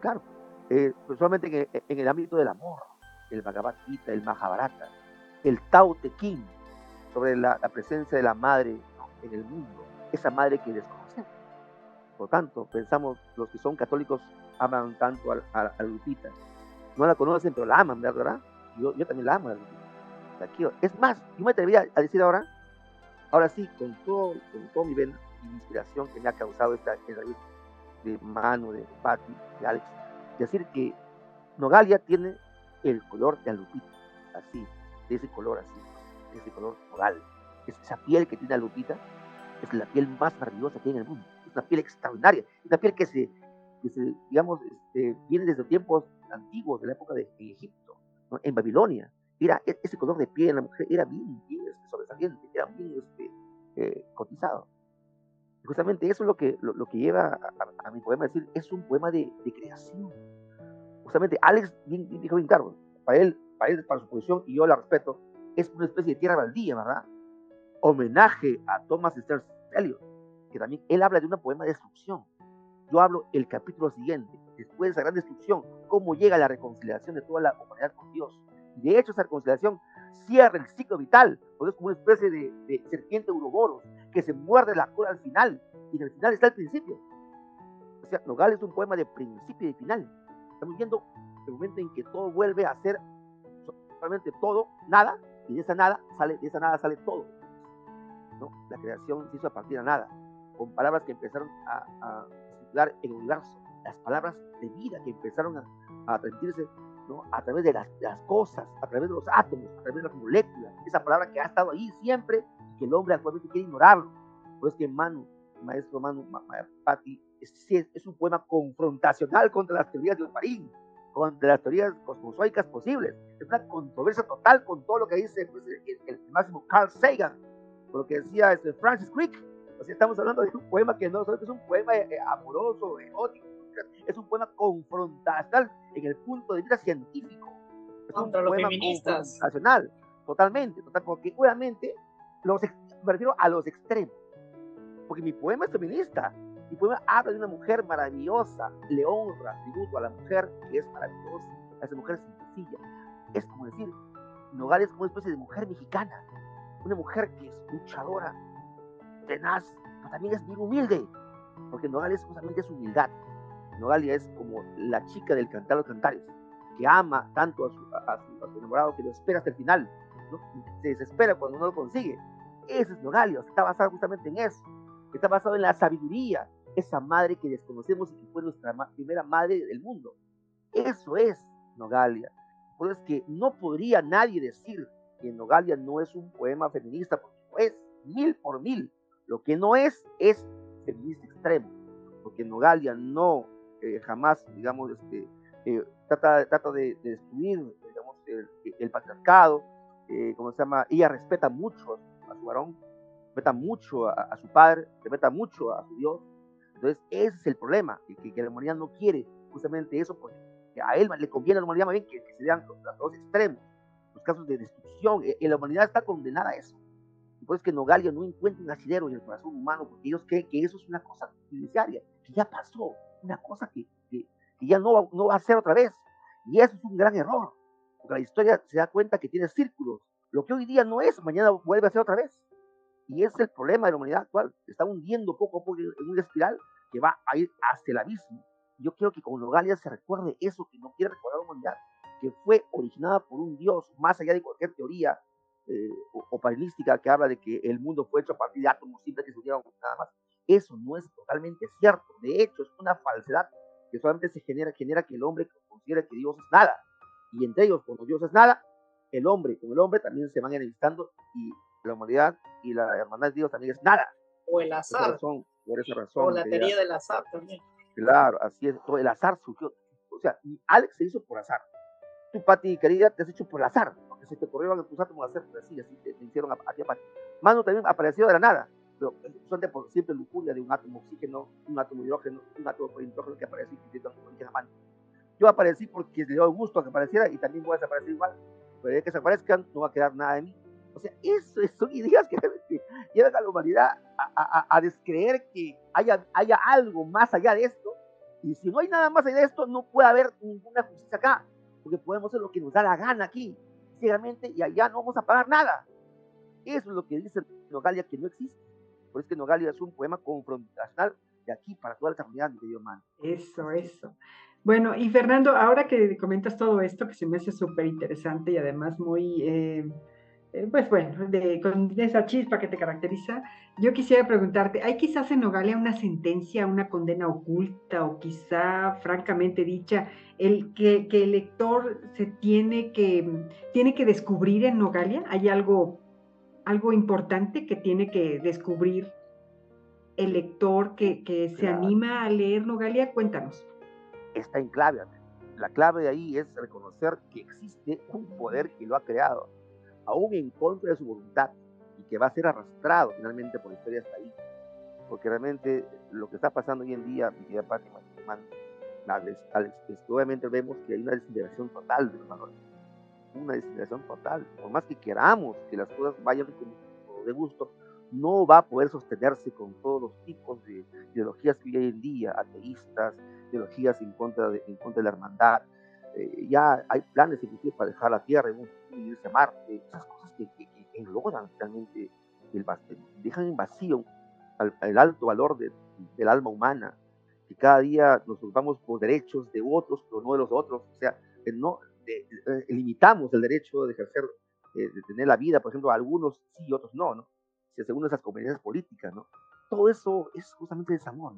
Speaker 3: claro. Eh, solamente en, el ámbito del amor, el Bhagavad Gita, el Mahabharata, el Tao Te Ching, sobre la, presencia de la madre en el mundo, esa madre que desconocemos. Por tanto, pensamos, los que son católicos aman tanto a, a, Lupita. No la conocen, pero la aman, ¿verdad? Yo, también la amo. Es más, yo me atrevería a decir ahora, ahora sí, con todo, con todo mi inspiración que me ha causado esta de mano de Patti, de Alex, decir que Nogalia tiene el color de Lupita, así, de ese color así. Ese color nogal. Es esa piel que tiene la Lupita, es la piel más maravillosa que hay en el mundo. Es una piel extraordinaria, es una piel que se, que se digamos, este, viene desde tiempos antiguos, de la época de Egipto, en Babilonia. Era, e, ese color de piel en la mujer era bien, bien este, sobresaliente, era bien este, eh, cotizado. justamente eso es lo que, lo, que lleva a, mi poema a decir, es un poema de, de creación. Justamente Alex bien, dijo bien claro, para él, para él, para su posición, y yo la respeto, es una especie de tierra baldía, ¿verdad? Homenaje a Thomas Stern Eliot, que también él habla de un poema de destrucción. Yo hablo el capítulo siguiente, después de esa gran destrucción, cómo llega la reconciliación de toda la humanidad con Dios. De hecho, esa reconciliación cierra el ciclo vital, porque es como una especie de, serpiente uroboros que se muerde la cola al final, y en el final está el principio. O sea, Nogal es un poema de principio y de final. Estamos viendo el momento en que todo vuelve a ser solamente todo, nada, y de esa nada sale, de esa nada sale todo. ¿no? La creación se hizo a partir de nada, con palabras que empezaron a, a circular en el universo, las palabras de vida que empezaron a, transmitirse ¿no? a través de las, cosas, a través de los átomos, a través de las moléculas, esa palabra que ha estado ahí siempre y que el hombre actualmente quiere ignorarlo. Por eso que Manu, maestro Manu, Pati, es, es, un poema confrontacional contra las teorías de Oparín, contra las teorías cosmozoicas posibles. Es una controversia total con todo lo que dice pues, el, máximo Carl Sagan, con lo que decía este, Francis Crick. O sea, estamos hablando de un poema que no solo es un poema eh, eh, amoroso, erótico, es un poema confrontacional en el punto de vista científico. Es
Speaker 4: Contra un los poema feministas.
Speaker 3: Nacional, totalmente, total, porque obviamente los, me refiero a los extremos. Porque mi poema es feminista. Mi poema habla de una mujer maravillosa, le honra, tributo a la mujer que es maravillosa, a esa mujer sencilla. Es como decir, Nogales es como una especie de mujer mexicana, una mujer que es luchadora, tenaz, pero también es bien humilde, porque Nogales justamente es humildad. Nogalia es como la chica del cantar los cantares, que ama tanto a su, enamorado que lo espera hasta el final, se desespera cuando no lo consigue. Ese es Nogalia, está basado justamente en eso, está basado en la sabiduría, esa madre que desconocemos y que fue nuestra primera madre del mundo. Eso es Nogalia. Por eso es que no podría nadie decir que Nogalia no es un poema feminista, porque es mil por mil. Lo que no es es feminista extremo, porque Nogalia no eh, jamás, digamos, este, eh, trata, trata de, destruir, digamos, el, patriarcado, eh, como se llama, ella respeta mucho a su varón, respeta mucho a, su padre, respeta mucho a su Dios. Entonces, ese es el problema, que, que la humanidad no quiere justamente eso, porque a él le conviene a la humanidad más bien que, se vean los, dos extremos, los casos de destrucción, y la humanidad está condenada a eso. Y por eso es que Nogalia no encuentra un asidero en el corazón humano, porque ellos creen que eso es una cosa necesaria, que ya pasó, una cosa que, que, ya no va, no va a ser otra vez. Y eso es un gran error, porque la historia se da cuenta que tiene círculos. Lo que hoy día no es, mañana vuelve a ser otra vez. Y ese es el problema de la humanidad actual. Está hundiendo poco a poco en una espiral que va a ir hacia el abismo. Yo quiero que con Nogalia se recuerde eso que no quiere recordar la humanidad, que fue originada por un Dios, más allá de cualquier teoría eh, que habla de que el mundo fue hecho a partir de átomos simples que se unieron nada más. Eso no es totalmente cierto. De hecho, es una falsedad que solamente se genera, genera que el hombre considera que Dios es nada. Y entre ellos, cuando Dios es nada, el hombre con el hombre también se van enemistando y la humanidad y la hermandad de Dios también es nada.
Speaker 4: O el azar.
Speaker 3: Por esa razón,
Speaker 4: o la teoría del azar también.
Speaker 3: Claro, así es. El azar surgió. O sea, Alex se hizo por azar. Tú, Pati, querida, te has hecho por azar. Porque se te ocurrieron tus átomos hacer así, así te, hicieron a, ti a Pati. Manu también apareció de la nada pero son de por siempre lujuria de un átomo oxígeno, un átomo hidrógeno, un átomo de hidrógeno que aparece y que mano. Yo aparecí porque le dio gusto a que apareciera y también voy a desaparecer igual. Pero de que desaparezcan no va a quedar nada de mí. O sea, eso son ideas que, llevan a la humanidad a, a, descreer que haya, haya algo más allá de esto. Y si no hay nada más allá de esto, no puede haber ninguna justicia acá. Porque podemos hacer lo que nos da la gana aquí, ciegamente, y allá no vamos a pagar nada. Eso es lo que dice Nogalia, que no existe. Por eso que Nogalia es un poema confrontacional de aquí para toda la comunidad de humano.
Speaker 2: Eso, eso. Bueno, y Fernando, ahora que comentas todo esto, que se me hace súper interesante y además muy, eh, pues bueno, de, con esa chispa que te caracteriza, yo quisiera preguntarte, ¿hay quizás en Nogalia una sentencia, una condena oculta o quizá francamente dicha, el que, que el lector se tiene que, tiene que descubrir en Nogalia? ¿Hay algo algo importante que tiene que descubrir el lector que, que se anima a leer Nogalia? Cuéntanos.
Speaker 3: Está en clave. La clave de ahí es reconocer que existe un poder que lo ha creado, aún en contra de su voluntad, y que va a ser arrastrado finalmente por la historia hasta ahí. Porque realmente lo que está pasando hoy en día, mi querida Fátima, obviamente vemos que hay una desintegración total de los valores. Una desintegración total. Por más que queramos que las cosas vayan de gusto, no va a poder sostenerse con todos los tipos de ideologías que hay hoy en día, ateístas, ideologías en contra de, en contra de la hermandad. Eh, ya hay planes inclusive para dejar la Tierra y irse a Marte, esas cosas que, que, que realmente, el, dejan en vacío el alto valor de, del alma humana, que cada día nos ocupamos por derechos de otros, pero no de los otros, o sea, no limitamos el derecho de ejercer, eh, de tener la vida, por ejemplo, algunos sí y otros no, ¿no? según esas conveniencias políticas, ¿no? Todo eso es justamente desamor,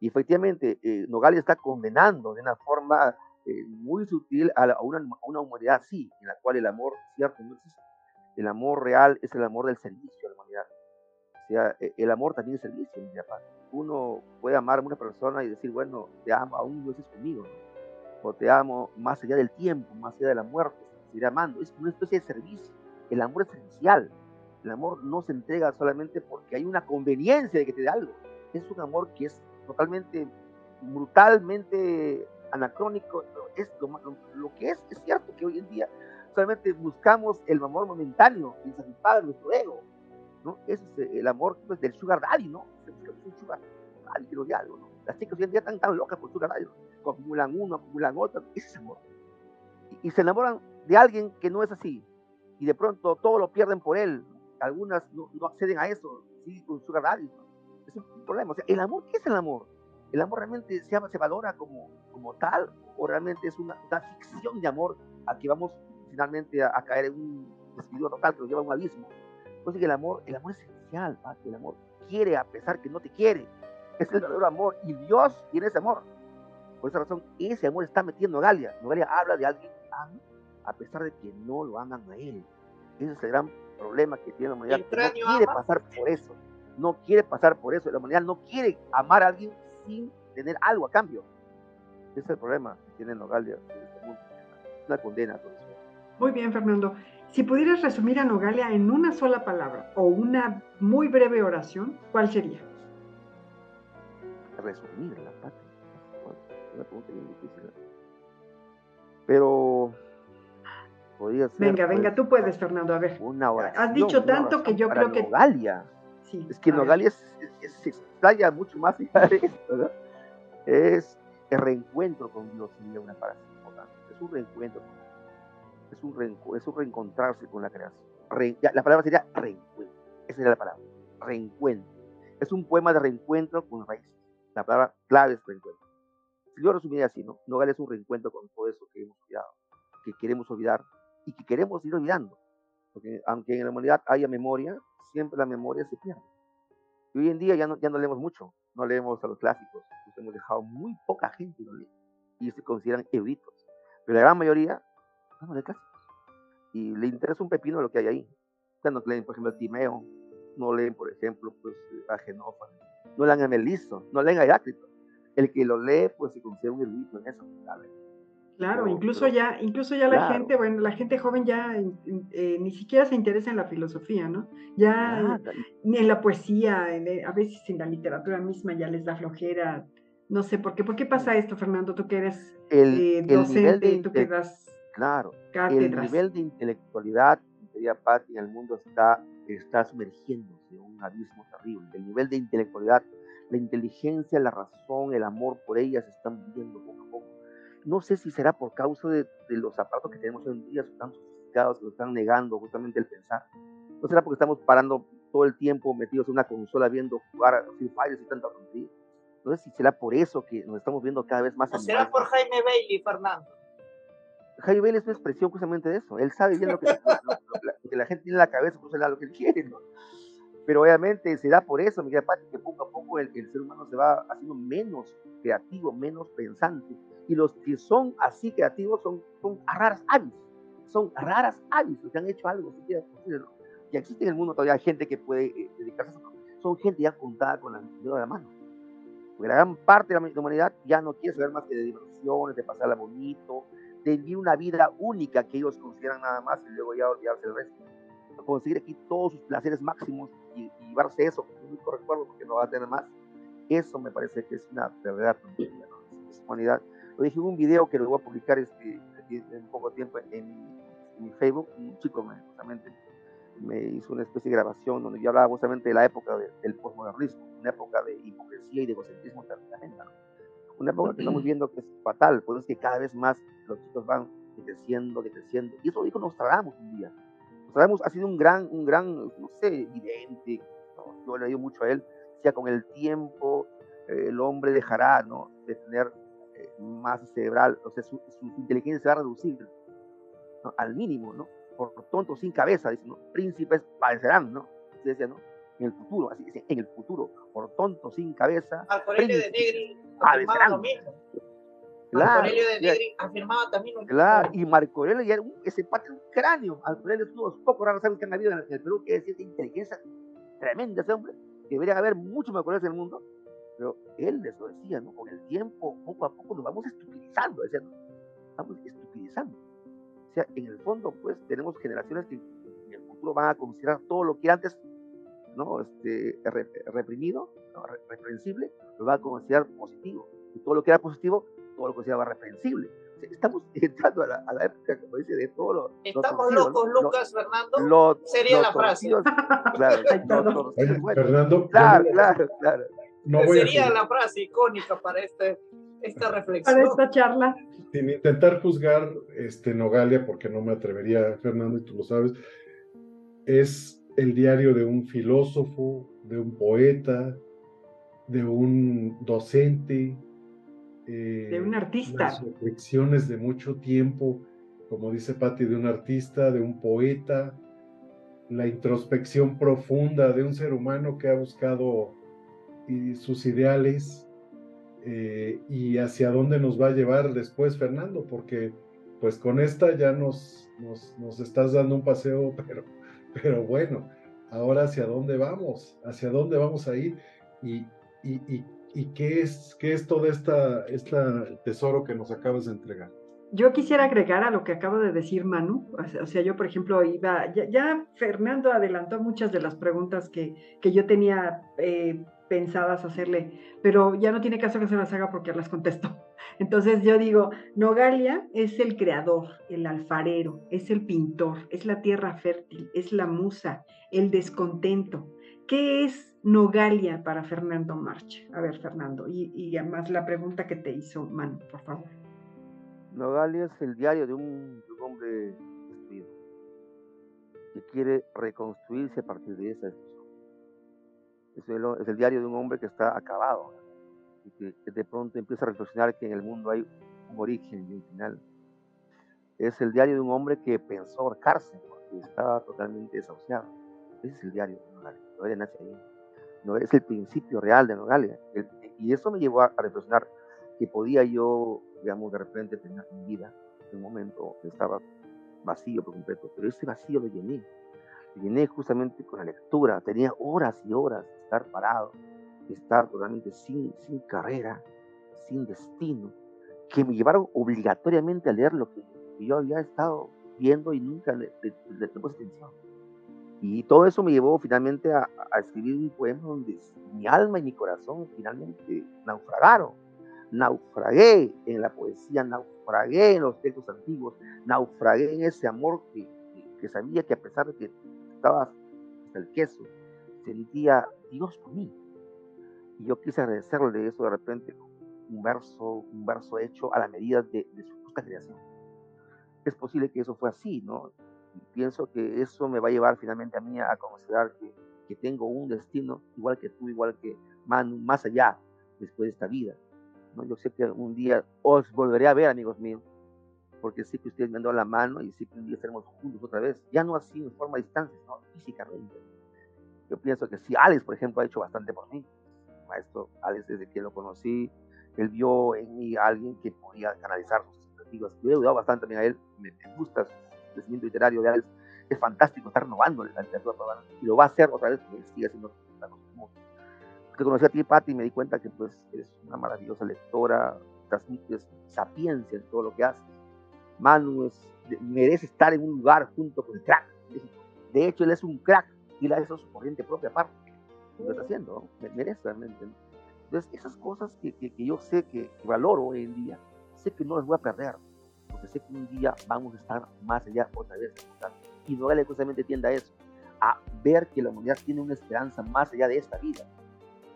Speaker 3: Y efectivamente, eh, Nogales está condenando de una forma eh, muy sutil a, una, una, humanidad así, en la cual el amor, cierto, no existe. El amor real es el amor del servicio a la humanidad. O sea, e, el amor también es servicio, Uno puede amar a una persona y decir, bueno, te amo, aún no estás conmigo, o te amo más allá del tiempo, más allá de la muerte, seguir amando. Es una especie de servicio. El amor es servicial el amor no se entrega solamente porque hay una conveniencia de que te dé algo. Es un amor que es totalmente, brutalmente anacrónico. Es lo, que es, es cierto que hoy en día solamente buscamos el amor momentáneo y satisfacer nuestro ego. ¿no? Ese es el amor pues, del sugar daddy, ¿no? Un sugar daddy que algo, ¿no? Las chicas hoy en día están tan locas por sugar daddy, acumulan uno, acumulan otro, ese es amor. y se enamoran de alguien que no es así, y de pronto todo lo pierden por él, algunas no, acceden a eso, sí, con su daddy. Es un problema. O sea, ¿el amor qué es el amor? ¿El amor realmente se, se valora como, como tal o realmente es una, ficción de amor a que vamos finalmente a, caer en un despido total que nos lleva a un abismo? Entonces el amor, el amor es esencial, el amor quiere a pesar que no te quiere. Es el verdadero amor y Dios tiene ese amor. Por esa razón, ese amor está metiendo a Galia. Galia habla de alguien ama a pesar de que no lo aman a él. Ese es el gran problema que tiene la humanidad. No quiere pasar por eso. No quiere pasar por eso. La humanidad no quiere amar a alguien sin tener algo a cambio. Ese es el problema que tiene Nogalia en este mundo. Una condena a todo eso.
Speaker 2: Muy bien, Fernando. Si pudieras resumir a Nogalia en una sola palabra o una muy breve oración, ¿cuál sería?
Speaker 3: Resumir la patria. Una pregunta bien difícil. ¿eh? Pero
Speaker 2: venga, venga, tú puedes, Fernando, a ver.
Speaker 3: Una
Speaker 2: Has dicho tanto que yo creo que.
Speaker 3: Nogalia. Sí, es que Nogalia se explaya mucho más allá de esto. Es el reencuentro con Dios, sería una frase importante. Es un reencuentro con. Es un, es un reencontrarse con la creación. la palabra sería reencuentro. Esa sería la palabra. Reencuentro. Es un poema de reencuentro con raíces. La palabra clave es reencuentro. Si yo resumiría así, ¿no? Nogalia es un reencuentro con todo eso que hemos olvidado, que queremos olvidar, y que queremos ir olvidando. Porque aunque en la humanidad haya memoria, siempre la memoria se pierde. Y hoy en día ya no, ya no leemos mucho, no leemos a los clásicos, hemos dejado muy poca gente no lee y se consideran eruditos. Pero la gran mayoría no lee clásicos y le interesa un pepino lo que hay ahí. Ya no leen, por ejemplo, a Timeo, no leen, por ejemplo, pues, a no leen a Meliso, no leen a Heráclito. El que lo lee, pues se considera un erudito en eso.
Speaker 2: Claro, incluso ya, incluso ya la gente, bueno, la gente joven ya eh, ni siquiera se interesa en la filosofía, ¿no? Ya ni en la poesía, a veces en la literatura misma ya les da flojera. No sé por qué. ¿Por qué pasa esto, Fernando? Tú que eres eh, docente, tú que das
Speaker 3: Claro, el nivel de intelectualidad, querida Patti, en el mundo está, está sumergiéndose en un abismo terrible. El nivel de intelectualidad, la inteligencia, la razón, el amor por ellas están viviendo poco a poco no sé si será por causa de, los aparatos que tenemos hoy en día, son tan sofisticados que nos están negando justamente el pensar. No será porque estamos parando todo el tiempo metidos en una consola viendo jugar a Free Fire y tanta tontería. No sé si será por eso que nos estamos viendo cada vez más.
Speaker 4: ¿O será por Jaime Bailey, Fernando?
Speaker 3: Jaime Bailey es una expresión justamente de eso. Él sabe bien lo que, la gente tiene en la cabeza, pues él lo que él quiere. ¿no? Pero obviamente se da por eso, Miguel Pati, que poco a poco el, el ser humano se va haciendo menos creativo, menos pensante y los que son así creativos son, son raras avis, son raras avis, que han hecho algo, ya existe en el mundo todavía gente que puede eh, dedicarse a eso, son gente ya contada con la de la mano. Porque la gran parte de la humanidad ya no quiere saber más que de diversiones, de pasarla bonito, de vivir una vida única que ellos consideran nada más y luego ya olvidarse del resto. Conseguir aquí todos sus placeres máximos y, llevarse eso como único recuerdo porque no va a tener más. Eso me parece que es una verdadera humanidad. Lo dije un video que lo voy a publicar este, en poco tiempo en, mi Facebook, un chico me, justamente me hizo una especie de grabación donde yo hablaba justamente de la época del postmodernismo, una época de hipocresía y de egocentrismo tremenda. Una época que estamos viendo que es fatal, pues es que cada vez más los chicos van decreciendo, decreciendo. Y eso lo dijo Nostradamus un día. Nostradamus ha sido un gran, un gran, no sé, evidente, yo le digo mucho a él, sea con el tiempo eh, el hombre dejará ¿no? de tener eh, masa cerebral, o sea, su, inteligencia se va a reducir al mínimo, ¿no? Por tontos sin cabeza, dicen, ¿no? príncipes padecerán, ¿no? Se decía, ¿no? En el futuro, así dice, en el futuro, por tontos sin cabeza.
Speaker 4: Aurelio de Negri afirmaba lo mismo. Claro, de Negri afirmaba también lo mismo.
Speaker 3: Claro, y Marco Aurelio ya ese pate un cráneo. Aurelio es uno de los pocos raros que han habido en el, Perú, que es esa inteligencia tremenda ese hombre, que debería haber mucho Marco Aurelio en el mundo, pero él les lo decía, ¿no? Con el tiempo, poco a poco nos vamos estupidizando, decía, ¿no? Vamos estupidizando. O sea, en el fondo, pues, tenemos generaciones que en el futuro van a considerar todo lo que antes, ¿no? Este, reprimido, ¿no? reprensible, lo van a considerar positivo. Y todo lo que era positivo, todo lo consideraba reprensible. O sea, estamos entrando a la, a la, época, como dice, de todo lo.
Speaker 4: Estamos locos, Lucas, Fernando. sería la frase.
Speaker 1: Claro, Fernando.
Speaker 3: Claro, claro, claro.
Speaker 4: No Sería la frase icónica para este, esta reflexión.
Speaker 2: Para esta charla.
Speaker 1: Sin intentar juzgar este, Nogalia, porque no me atrevería, Fernando, y tú lo sabes, es el diario de un filósofo, de un poeta, de un docente.
Speaker 2: Eh, de un artista.
Speaker 1: Las reflexiones de mucho tiempo, como dice Patti, de un artista, de un poeta, la introspección profunda de un ser humano que ha buscado y sus ideales eh, y hacia dónde nos va a llevar después Fernando, porque pues con esta ya nos, nos, estás dando un paseo, pero, pero bueno, ahora hacia dónde vamos, hacia dónde vamos a ir y, y, y, qué, es, qué es todo esta, esta tesoro que nos acabas de entregar.
Speaker 2: Yo quisiera agregar a lo que acabo de decir Manu, o sea, yo por ejemplo iba, ya, Fernando adelantó muchas de las preguntas que, que yo tenía eh, pensadas hacerle, pero ya no tiene caso que se las haga porque las contesto. Entonces yo digo, Nogalia es el creador, el alfarero, es el pintor, es la tierra fértil, es la musa, el descontento. ¿Qué es Nogalia para Fernando March? A ver, Fernando, y, además la pregunta que te hizo Manu, por favor.
Speaker 3: Nogalia es el diario de un, hombre destruido que quiere reconstruirse a partir de esa es el, diario de un hombre que está acabado y que, de pronto empieza a reflexionar que en el mundo hay un origen y un final. Es el diario de un hombre que pensó ahorcarse porque estaba totalmente desahuciado. Ese es el diario de Nogalia. Nogalia nace ahí. No, es el principio real de Nogalia. y eso me llevó a, reflexionar que podía yo, digamos, de repente tener mi vida en un momento que estaba vacío por completo, pero ese vacío lo llené llené justamente con la lectura, tenía horas y horas de estar parado, de estar totalmente sin, sin carrera, sin destino, que me llevaron obligatoriamente a leer lo que, yo había estado viendo y nunca le, le, puse atención. Y todo eso me llevó finalmente a, a, escribir un poema donde mi alma y mi corazón finalmente naufragaron. Naufragué en la poesía, naufragué en los textos antiguos, naufragué en ese amor que, que sabía que a pesar de que estaba hasta el queso, sentía Dios por mí. Y yo quise agradecerle eso de repente, un verso, un verso hecho a la medida de, su creación. Es posible que eso fue así, ¿no? Y pienso que eso me va a llevar finalmente a mí a considerar que, que tengo un destino igual que tú, igual que Manu, más allá después de esta vida. ¿no? Yo sé que un día os volveré a ver, amigos míos, porque sé que ustedes me dado la mano y sé que un día estaremos juntos otra vez, ya no así en forma de distancia, sino físicamente. Yo pienso que sí, Alex, por ejemplo, ha hecho bastante por mí. Maestro Alex, desde que lo conocí, él vio en mí a alguien que podía canalizar sus expectativas. Yo he ayudado bastante también a él, me, gusta su crecimiento literario de Alex, es fantástico, está renovando la literatura peruana y lo va a hacer otra vez porque sigue siendo que conocí a ti, Patti, y me di cuenta que pues eres una maravillosa lectora, transmites sapiencia en todo lo que haces. Manu es, merece estar en un lugar junto con el crack. De hecho, él es un crack y la eso su corriente propia aparte. Lo está haciendo, ¿no? merece realmente. Entonces, esas cosas que, que, yo sé que, valoro hoy en día, sé que no las voy a perder, porque sé que un día vamos a estar más allá otra vez. Y no le justamente tienda a eso, a ver que la humanidad tiene una esperanza más allá de esta vida.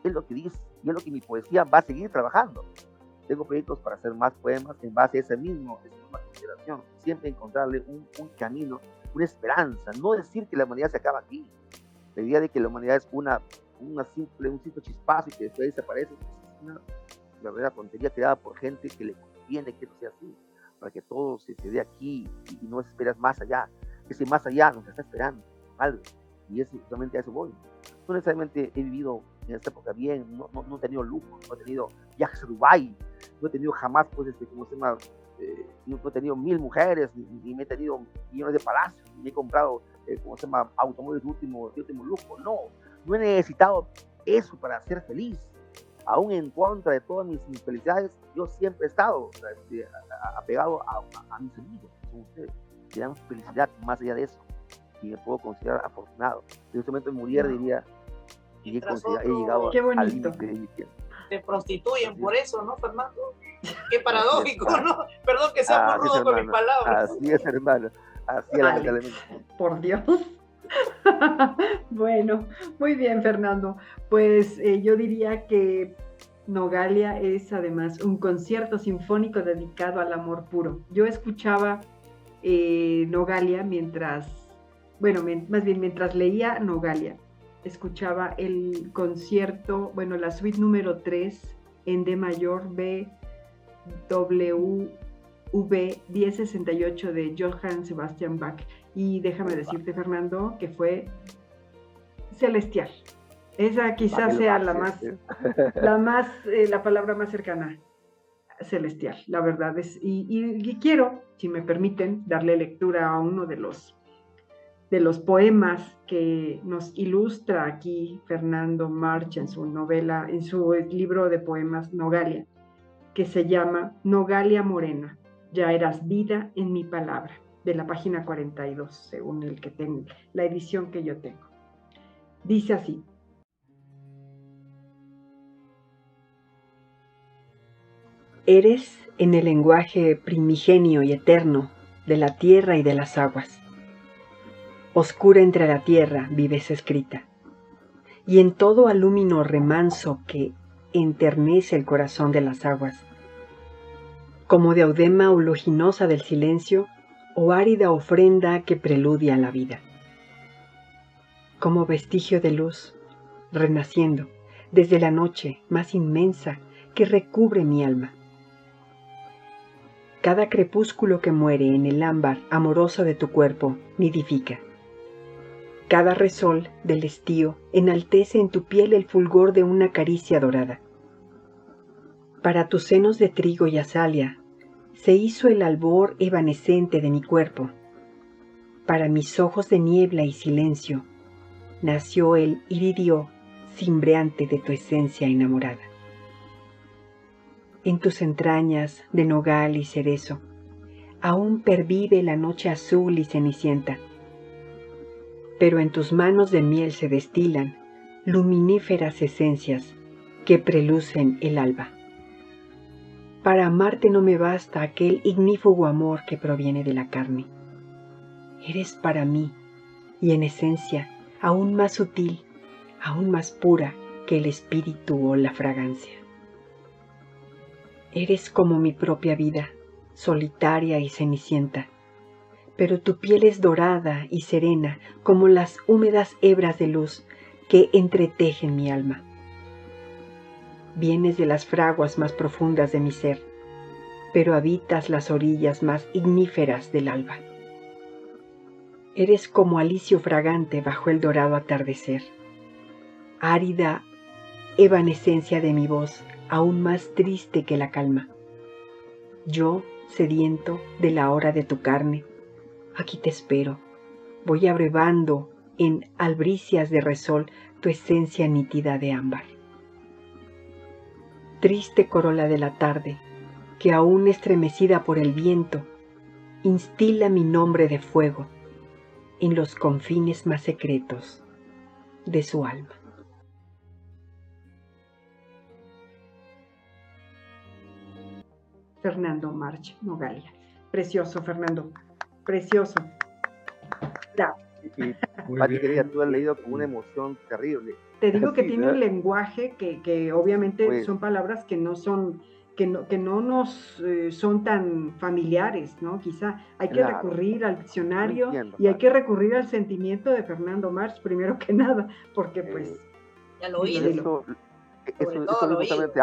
Speaker 3: Es lo que dice, y es lo que mi poesía va a seguir trabajando. Tengo proyectos para hacer más poemas en base a ese mismo, esa misma consideración. Siempre encontrarle un, un camino, una esperanza. No decir que la humanidad se acaba aquí. La idea de que la humanidad es una una simple, un simple chispazo y que después desaparece, pues, es una verdadera tontería creada por gente que le conviene que eso sea así, para que todo se, se dé aquí y, no esperas más allá. Ese más allá nos está esperando, algo. Y es justamente a eso voy. No necesariamente he vivido en esta época bien, no, no, he tenido lujo, no he tenido viajes a Dubái, no he tenido jamás, pues, este, como se llama, eh, no he tenido mil mujeres, ni, me he tenido millones de palacios, ni he comprado, eh, como se llama, automóviles de último, de último lujo. No, no he necesitado eso para ser feliz. Aún en contra de todas mis infelicidades, yo siempre he estado este, apegado a, mis amigos, que son ustedes, dan felicidad más allá de eso. Y me puedo considerar afortunado. En este momento muriera diría, y he, he llegado al límite de mi tiempo.
Speaker 4: Prostituyen por eso, ¿no, Fernando? Qué paradójico, ¿no? Perdón que sea muy rudo con mis palabras.
Speaker 3: Así es, hermano. Así es,
Speaker 5: Por Dios. bueno, muy bien, Fernando. Pues eh, yo diría que Nogalia es además un concierto sinfónico dedicado al amor puro. Yo escuchaba eh, Nogalia mientras, bueno, más bien mientras leía Nogalia, escuchaba el concierto, bueno, la suite número 3 en D mayor B W V 1068 de Johann Sebastian Bach. Y déjame decirte, Fernando, que fue celestial. Esa quizás sea la más, la más, eh, la palabra más cercana, celestial, la verdad es. Y, quiero, si me permiten, darle lectura a uno de los, de los poemas que nos ilustra aquí Fernando March en su novela, en su libro de poemas Nogalia, que se llama Nogalia Morena, ya eras vida en mi palabra de la página 42, según el que tengo, la edición que yo tengo. Dice así. Eres en el lenguaje primigenio y eterno de la tierra y de las aguas. Oscura entre la tierra vives escrita, y en todo alúmino remanso que enternece el corazón de las aguas. Como diadema uloginosa del silencio, o árida ofrenda que preludia la vida. Como vestigio de luz, renaciendo desde la noche más inmensa que recubre mi alma. Cada crepúsculo que muere en el ámbar amoroso de tu cuerpo nidifica. Cada resol del estío enaltece en tu piel el fulgor de una caricia dorada. Para tus senos de trigo y azalia se hizo el albor evanescente de mi cuerpo. Para mis ojos de niebla y silencio, nació el iridio cimbreante de tu esencia enamorada. En tus entrañas de nogal y cerezo, aún pervive la noche azul y cenicienta, pero en tus manos de miel se destilan luminíferas esencias que prelucen el alba. Para amarte no me basta aquel ignífugo amor que proviene de la carne. Eres para mí, y en esencia, aún más sutil, aún más pura que el espíritu o la fragancia. Eres como mi propia vida, solitaria y cenicienta, pero tu piel es dorada y serena como las húmedas hebras de luz que entretejen mi alma vienes de las fraguas más profundas de mi ser, pero habitas las orillas más igníferas del alba. Eres como alicio fragante bajo el dorado atardecer, árida evanescencia de mi voz, aún más triste que la calma. Yo, sediento de la hora de tu carne, aquí te espero,
Speaker 2: voy abrevando en albricias de resol tu esencia nítida de ámbar. Triste corola de la tarde, que aún estremecida por el viento, instila mi nombre de fuego en los confines más secretos de su alma. Fernando March Nogalia. Precioso, Fernando. Precioso.
Speaker 3: Ya. Pati, querida, tú has leído con una emoción terrible.
Speaker 2: Te digo que tiene un lenguaje que, que obviamente pues son palabras que no son que no, que no nos eh, son tan familiares, ¿no? Quizá hay que recurrir al diccionario y hay que recurrir al sentimiento de Fernando March primero que nada, porque pues...
Speaker 4: ya lo oí. Eso,
Speaker 3: eso, justamente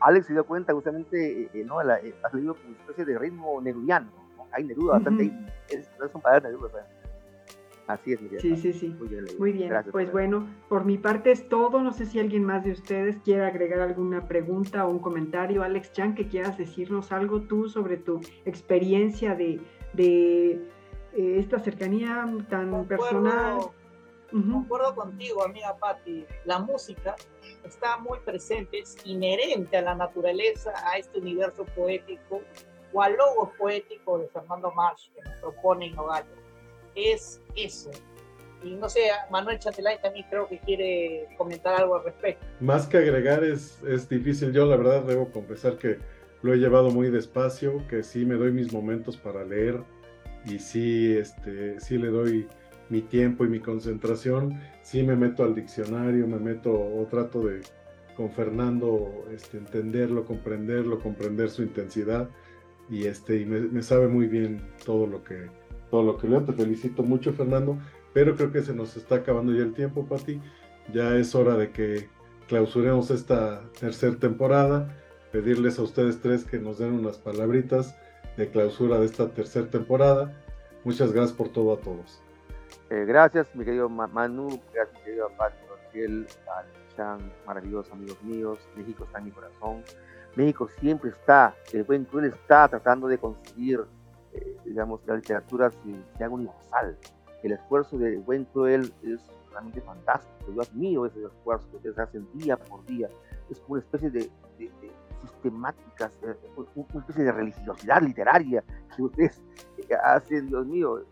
Speaker 3: Alex, se dio cuenta justamente, eh, eh, ¿no? La, has leído como una especie de ritmo nerudiano, ¿no? Hay Neruda, bastante, uh es, es un padre Neruda, Así es,
Speaker 2: Sí, sí, sí. Muy bien. pues bueno, por mi parte es todo. No sé si alguien más de ustedes quiere agregar alguna pregunta o un comentario. Alex Chan, que quieras decirnos algo tú sobre tu experiencia de, de eh, esta cercanía tan personal.
Speaker 4: Concuerdo contigo, amiga Patti. La música está muy presente, es inherente a la naturaleza, a este universo poético o al logo poético de Fernando Marsh que nos propone Nogales es eso. Y no sé, Manuel Chatelay también creo que quiere comentar algo al respecto.
Speaker 1: Más que agregar es, es difícil. Yo la verdad debo confesar que lo he llevado muy despacio, que sí me doy mis momentos para leer y sí, este, sí le doy mi tiempo y mi concentración. Sí me meto al diccionario, me meto o trato de con Fernando este, entenderlo, comprenderlo, comprender su intensidad y, este, y me, me sabe muy bien todo lo que, todo lo que leo. Te felicito mucho, Fernando, pero creo que se nos está acabando ya el tiempo, Pati. Ya es hora de que clausuremos esta tercera temporada. Pedirles a ustedes tres que nos den unas palabritas de clausura de esta tercera temporada. Muchas gracias por todo a todos.
Speaker 3: Eh, gracias, mi querido Manu, gracias, mi querido Pati, Rafael, Chan, maravillosos amigos míos. México está en mi corazón. México siempre está, el buen cruel está tratando de conseguir eh, digamos, la literatura se, se, haga universal. El esfuerzo de Buen Cruel es realmente fantástico. Yo admiro ese esfuerzo que ustedes hacen día por día. Es como una especie de, de, sistemáticas, eh, una especie de religiosidad literaria que ustedes eh, hacen, Dios mío.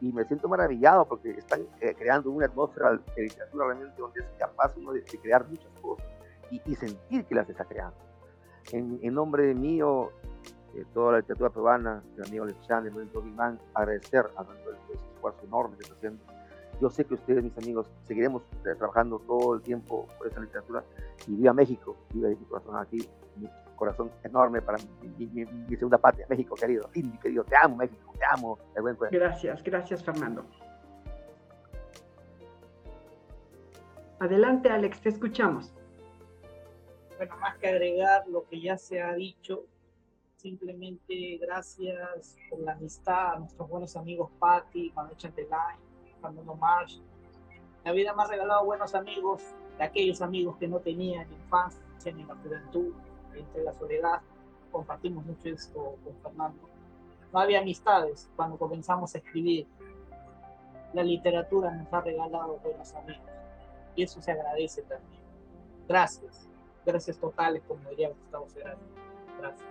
Speaker 3: Y, me siento maravillado porque están creando una atmósfera de literatura realmente donde es capaz uno de, crear muchas cosas y, sentir que las está creando. En, nombre mío toda la literatura peruana, el amigo Alexandre, el amigo Guimán, agradecer a Manuel por ese esfuerzo enorme que está haciendo. Yo sé que ustedes, mis amigos, seguiremos eh, trabajando todo el tiempo por esa literatura y viva México, viva mi corazón aquí, mi corazón enorme para mi, mi, segunda patria, México querido, querido, te amo México, te amo,
Speaker 2: Gracias, gracias Fernando. Adelante Alex, te escuchamos.
Speaker 4: Bueno, más que agregar lo que ya se ha dicho, simplemente gracias por la amistad a nuestros buenos amigos Patti, Manuel Chantelay, Fernando Marsh. La vida me ha regalado buenos amigos, de aquellos amigos que no tenía en infancia ni en la juventud, entre la soledad. Compartimos mucho esto con Fernando. No había amistades cuando comenzamos a escribir. La literatura nos ha regalado buenos amigos y eso se agradece también. Gracias, gracias totales, como diría Gustavo Cerati. Gracias.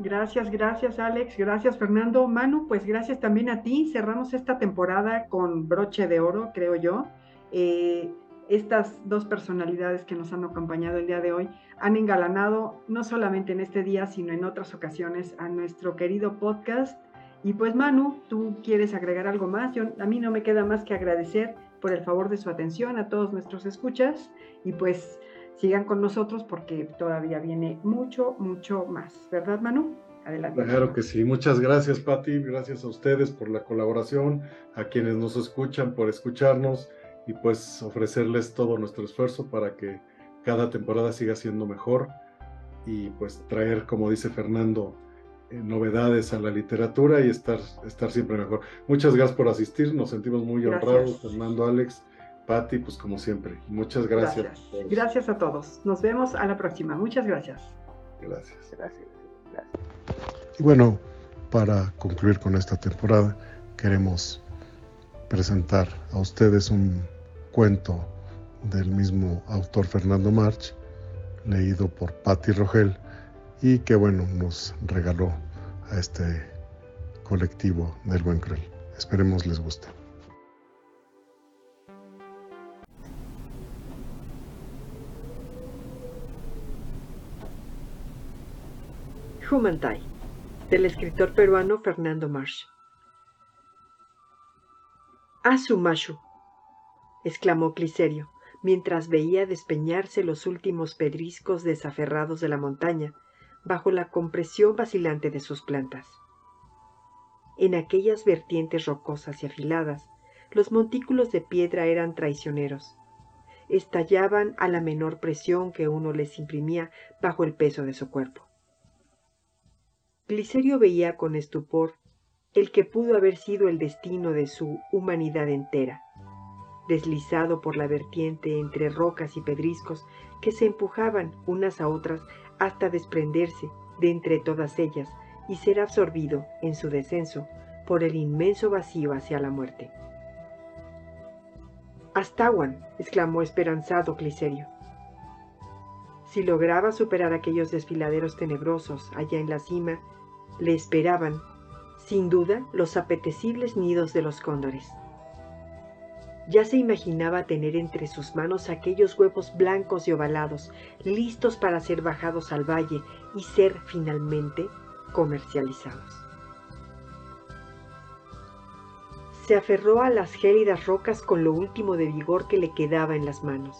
Speaker 2: Gracias, gracias Alex, gracias Fernando. Manu, pues gracias también a ti. Cerramos esta temporada con broche de oro, creo yo. Eh, estas dos personalidades que nos han acompañado el día de hoy han engalanado no solamente en este día, sino en otras ocasiones a nuestro querido podcast. Y pues Manu, tú quieres agregar algo más. Yo, a mí no me queda más que agradecer por el favor de su atención a todos nuestros escuchas y pues sigan con nosotros porque todavía viene mucho, mucho más. ¿Verdad, Manu?
Speaker 1: Adelante. Claro que sí. Muchas gracias, Pati. Gracias a ustedes por la colaboración, a quienes nos escuchan por escucharnos y pues ofrecerles todo nuestro esfuerzo para que cada temporada siga siendo mejor y pues traer, como dice Fernando, novedades a la literatura y estar, estar siempre mejor. Muchas gracias por asistir, nos sentimos muy honrados, Fernando, Alex Patti, pues como siempre, muchas gracias.
Speaker 2: Gracias. gracias. a todos. Nos vemos a la próxima. Muchas gracias.
Speaker 1: Gracias. Gracias. gracias. Y bueno, para concluir con esta temporada, queremos presentar a ustedes un cuento del mismo autor Fernando March, leído por Patti Rogel, y que bueno, nos regaló a este colectivo del Buen Cruel. Esperemos les guste.
Speaker 5: Humantai, del escritor peruano Fernando Marsh. Asumashu, exclamó Cliserio, mientras veía despeñarse los últimos pedriscos desaferrados de la montaña bajo la compresión vacilante de sus plantas. En aquellas vertientes rocosas y afiladas, los montículos de piedra eran traicioneros. Estallaban a la menor presión que uno les imprimía bajo el peso de su cuerpo. Glicerio veía con estupor el que pudo haber sido el destino de su humanidad entera, deslizado por la vertiente entre rocas y pedriscos que se empujaban unas a otras hasta desprenderse de entre todas ellas y ser absorbido en su descenso por el inmenso vacío hacia la muerte. Astawan, exclamó esperanzado Cliserio. Si lograba superar aquellos desfiladeros tenebrosos allá en la cima, le esperaban, sin duda, los apetecibles nidos de los cóndores. Ya se imaginaba tener entre sus manos aquellos huevos blancos y ovalados, listos para ser bajados al valle y ser finalmente comercializados. Se aferró a las gélidas rocas con lo último de vigor que le quedaba en las manos.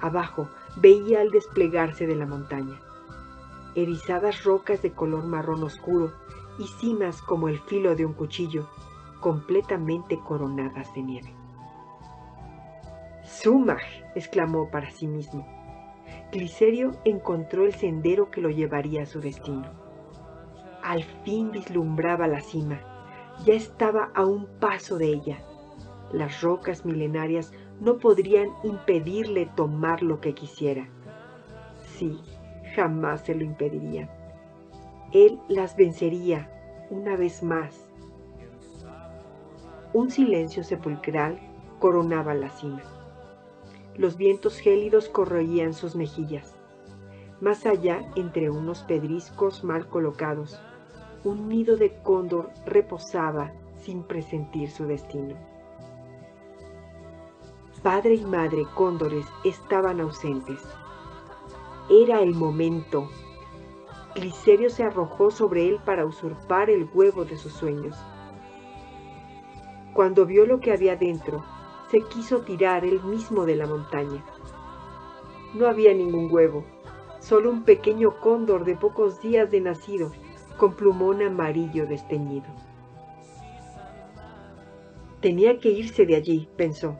Speaker 5: Abajo veía el desplegarse de la montaña erizadas rocas de color marrón oscuro y cimas como el filo de un cuchillo, completamente coronadas de nieve. ¡Sumaj! exclamó para sí mismo. Glicerio encontró el sendero que lo llevaría a su destino. Al fin vislumbraba la cima. Ya estaba a un paso de ella. Las rocas milenarias no podrían impedirle tomar lo que quisiera. Sí, jamás se lo impediría. Él las vencería una vez más. Un silencio sepulcral coronaba la cima. Los vientos gélidos corroían sus mejillas. Más allá, entre unos pedriscos mal colocados, un nido de cóndor reposaba sin presentir su destino. Padre y madre cóndores estaban ausentes. Era el momento. Glicerio se arrojó sobre él para usurpar el huevo de sus sueños. Cuando vio lo que había dentro, se quiso tirar él mismo de la montaña. No había ningún huevo, solo un pequeño cóndor de pocos días de nacido, con plumón amarillo desteñido. Tenía que irse de allí, pensó.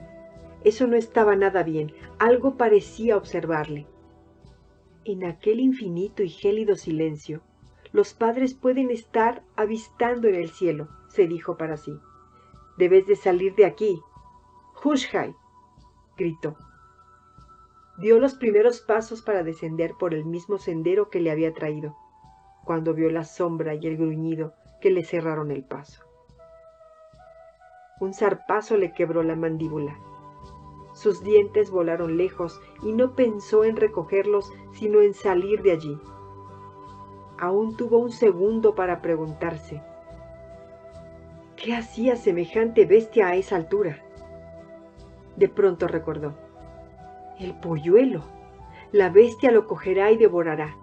Speaker 5: Eso no estaba nada bien, algo parecía observarle. En aquel infinito y gélido silencio, los padres pueden estar avistando en el cielo, se dijo para sí. Debes de salir de aquí. Hushai, gritó. Dio los primeros pasos para descender por el mismo sendero que le había traído, cuando vio la sombra y el gruñido que le cerraron el paso. Un zarpazo le quebró la mandíbula sus dientes volaron lejos y no pensó en recogerlos, sino en salir de allí. Aún tuvo un segundo para preguntarse, ¿qué hacía semejante bestia a esa altura? De pronto recordó, el polluelo. La bestia lo cogerá y devorará.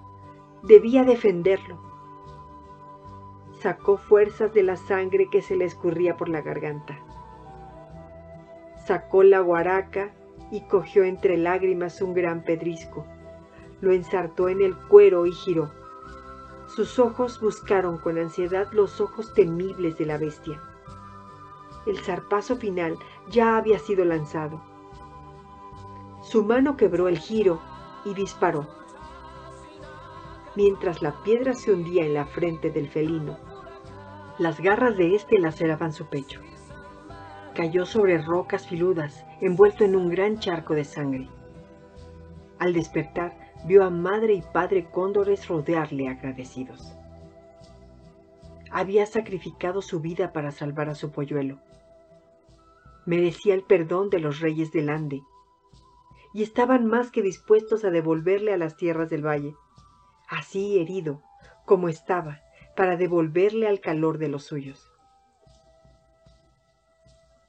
Speaker 5: Debía defenderlo. Sacó fuerzas de la sangre que se le escurría por la garganta Sacó la guaraca y cogió entre lágrimas un gran pedrisco. Lo ensartó en el cuero y giró. Sus ojos buscaron con ansiedad los ojos temibles de la bestia. El zarpazo final ya había sido lanzado. Su mano quebró el giro y disparó. Mientras la piedra se hundía en la frente del felino, las garras de éste laceraban su pecho cayó sobre rocas filudas, envuelto en un gran charco de sangre. Al despertar, vio a madre y padre cóndores rodearle agradecidos. había sacrificado su vida para salvar a su polluelo. Merecía el perdón de los reyes del Ande y estaban más que dispuestos a devolverle a las tierras del valle, así herido como estaba, para devolverle al calor de los suyos.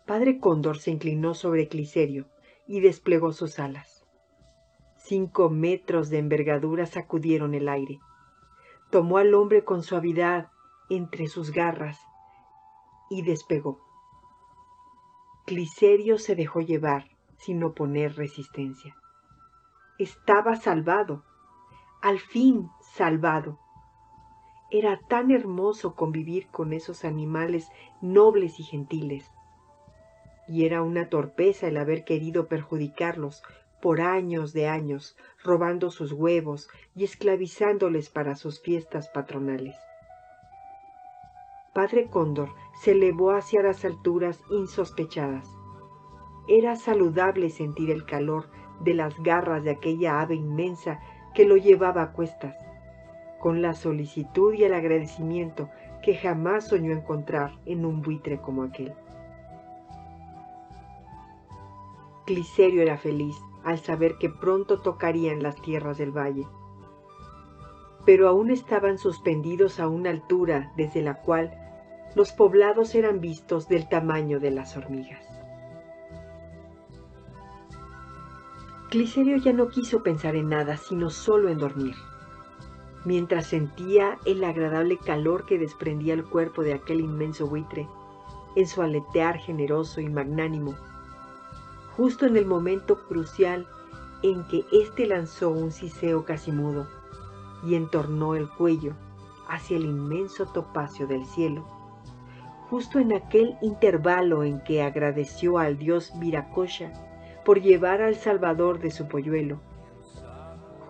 Speaker 5: Padre Cóndor se inclinó sobre Cliserio y desplegó sus alas. Cinco metros de envergadura sacudieron el aire. Tomó al hombre con suavidad entre sus garras y despegó. Cliserio se dejó llevar sin oponer resistencia. Estaba salvado, al fin salvado. Era tan hermoso convivir con esos animales nobles y gentiles. Y era una torpeza el haber querido perjudicarlos por años de años, robando sus huevos y esclavizándoles para sus fiestas patronales. Padre Cóndor se elevó hacia las alturas insospechadas. Era saludable sentir el calor de las garras de aquella ave inmensa que lo llevaba a cuestas, con la solicitud y el agradecimiento que jamás soñó encontrar en un buitre como aquel. Cliserio era feliz al saber que pronto tocarían las tierras del valle, pero aún estaban suspendidos a una altura desde la cual los poblados eran vistos del tamaño de las hormigas. Cliserio ya no quiso pensar en nada, sino solo en dormir. Mientras sentía el agradable calor que desprendía el cuerpo de aquel inmenso buitre, en su aletear generoso y magnánimo, justo en el momento crucial en que éste lanzó un siseo casi mudo y entornó el cuello hacia el inmenso topacio del cielo, justo en aquel intervalo en que agradeció al dios Viracocha por llevar al Salvador de su polluelo,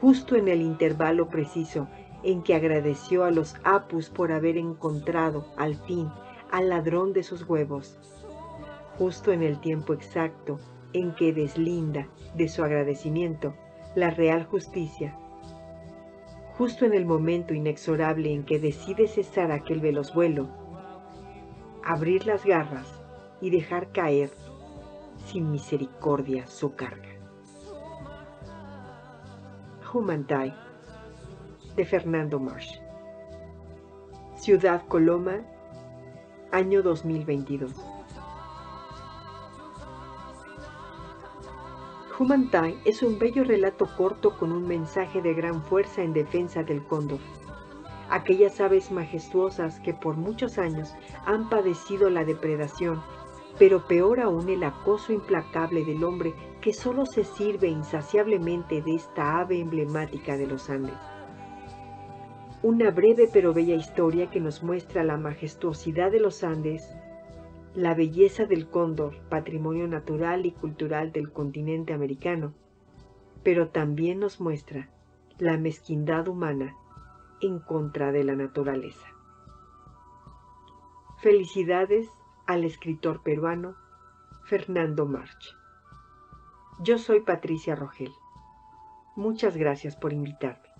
Speaker 5: justo en el intervalo preciso en que agradeció a los Apus por haber encontrado al fin al ladrón de sus huevos, justo en el tiempo exacto en que deslinda de su agradecimiento la real justicia, justo en el momento inexorable en que decide cesar aquel veloz vuelo, abrir las garras y dejar caer sin misericordia su carga. Human de Fernando Marsh. Ciudad Coloma, año 2022. Human es un bello relato corto con un mensaje de gran fuerza en defensa del cóndor, aquellas aves majestuosas que por muchos años han padecido la depredación pero peor aún el acoso implacable del hombre que solo se sirve insaciablemente de esta ave emblemática de los Andes. Una breve pero bella historia que nos muestra la majestuosidad de los Andes, la belleza del cóndor, patrimonio natural y cultural del continente americano, pero también nos muestra la mezquindad humana en contra de la naturaleza. Felicidades al escritor peruano Fernando March. Yo soy Patricia Rogel. Muchas gracias por invitarme.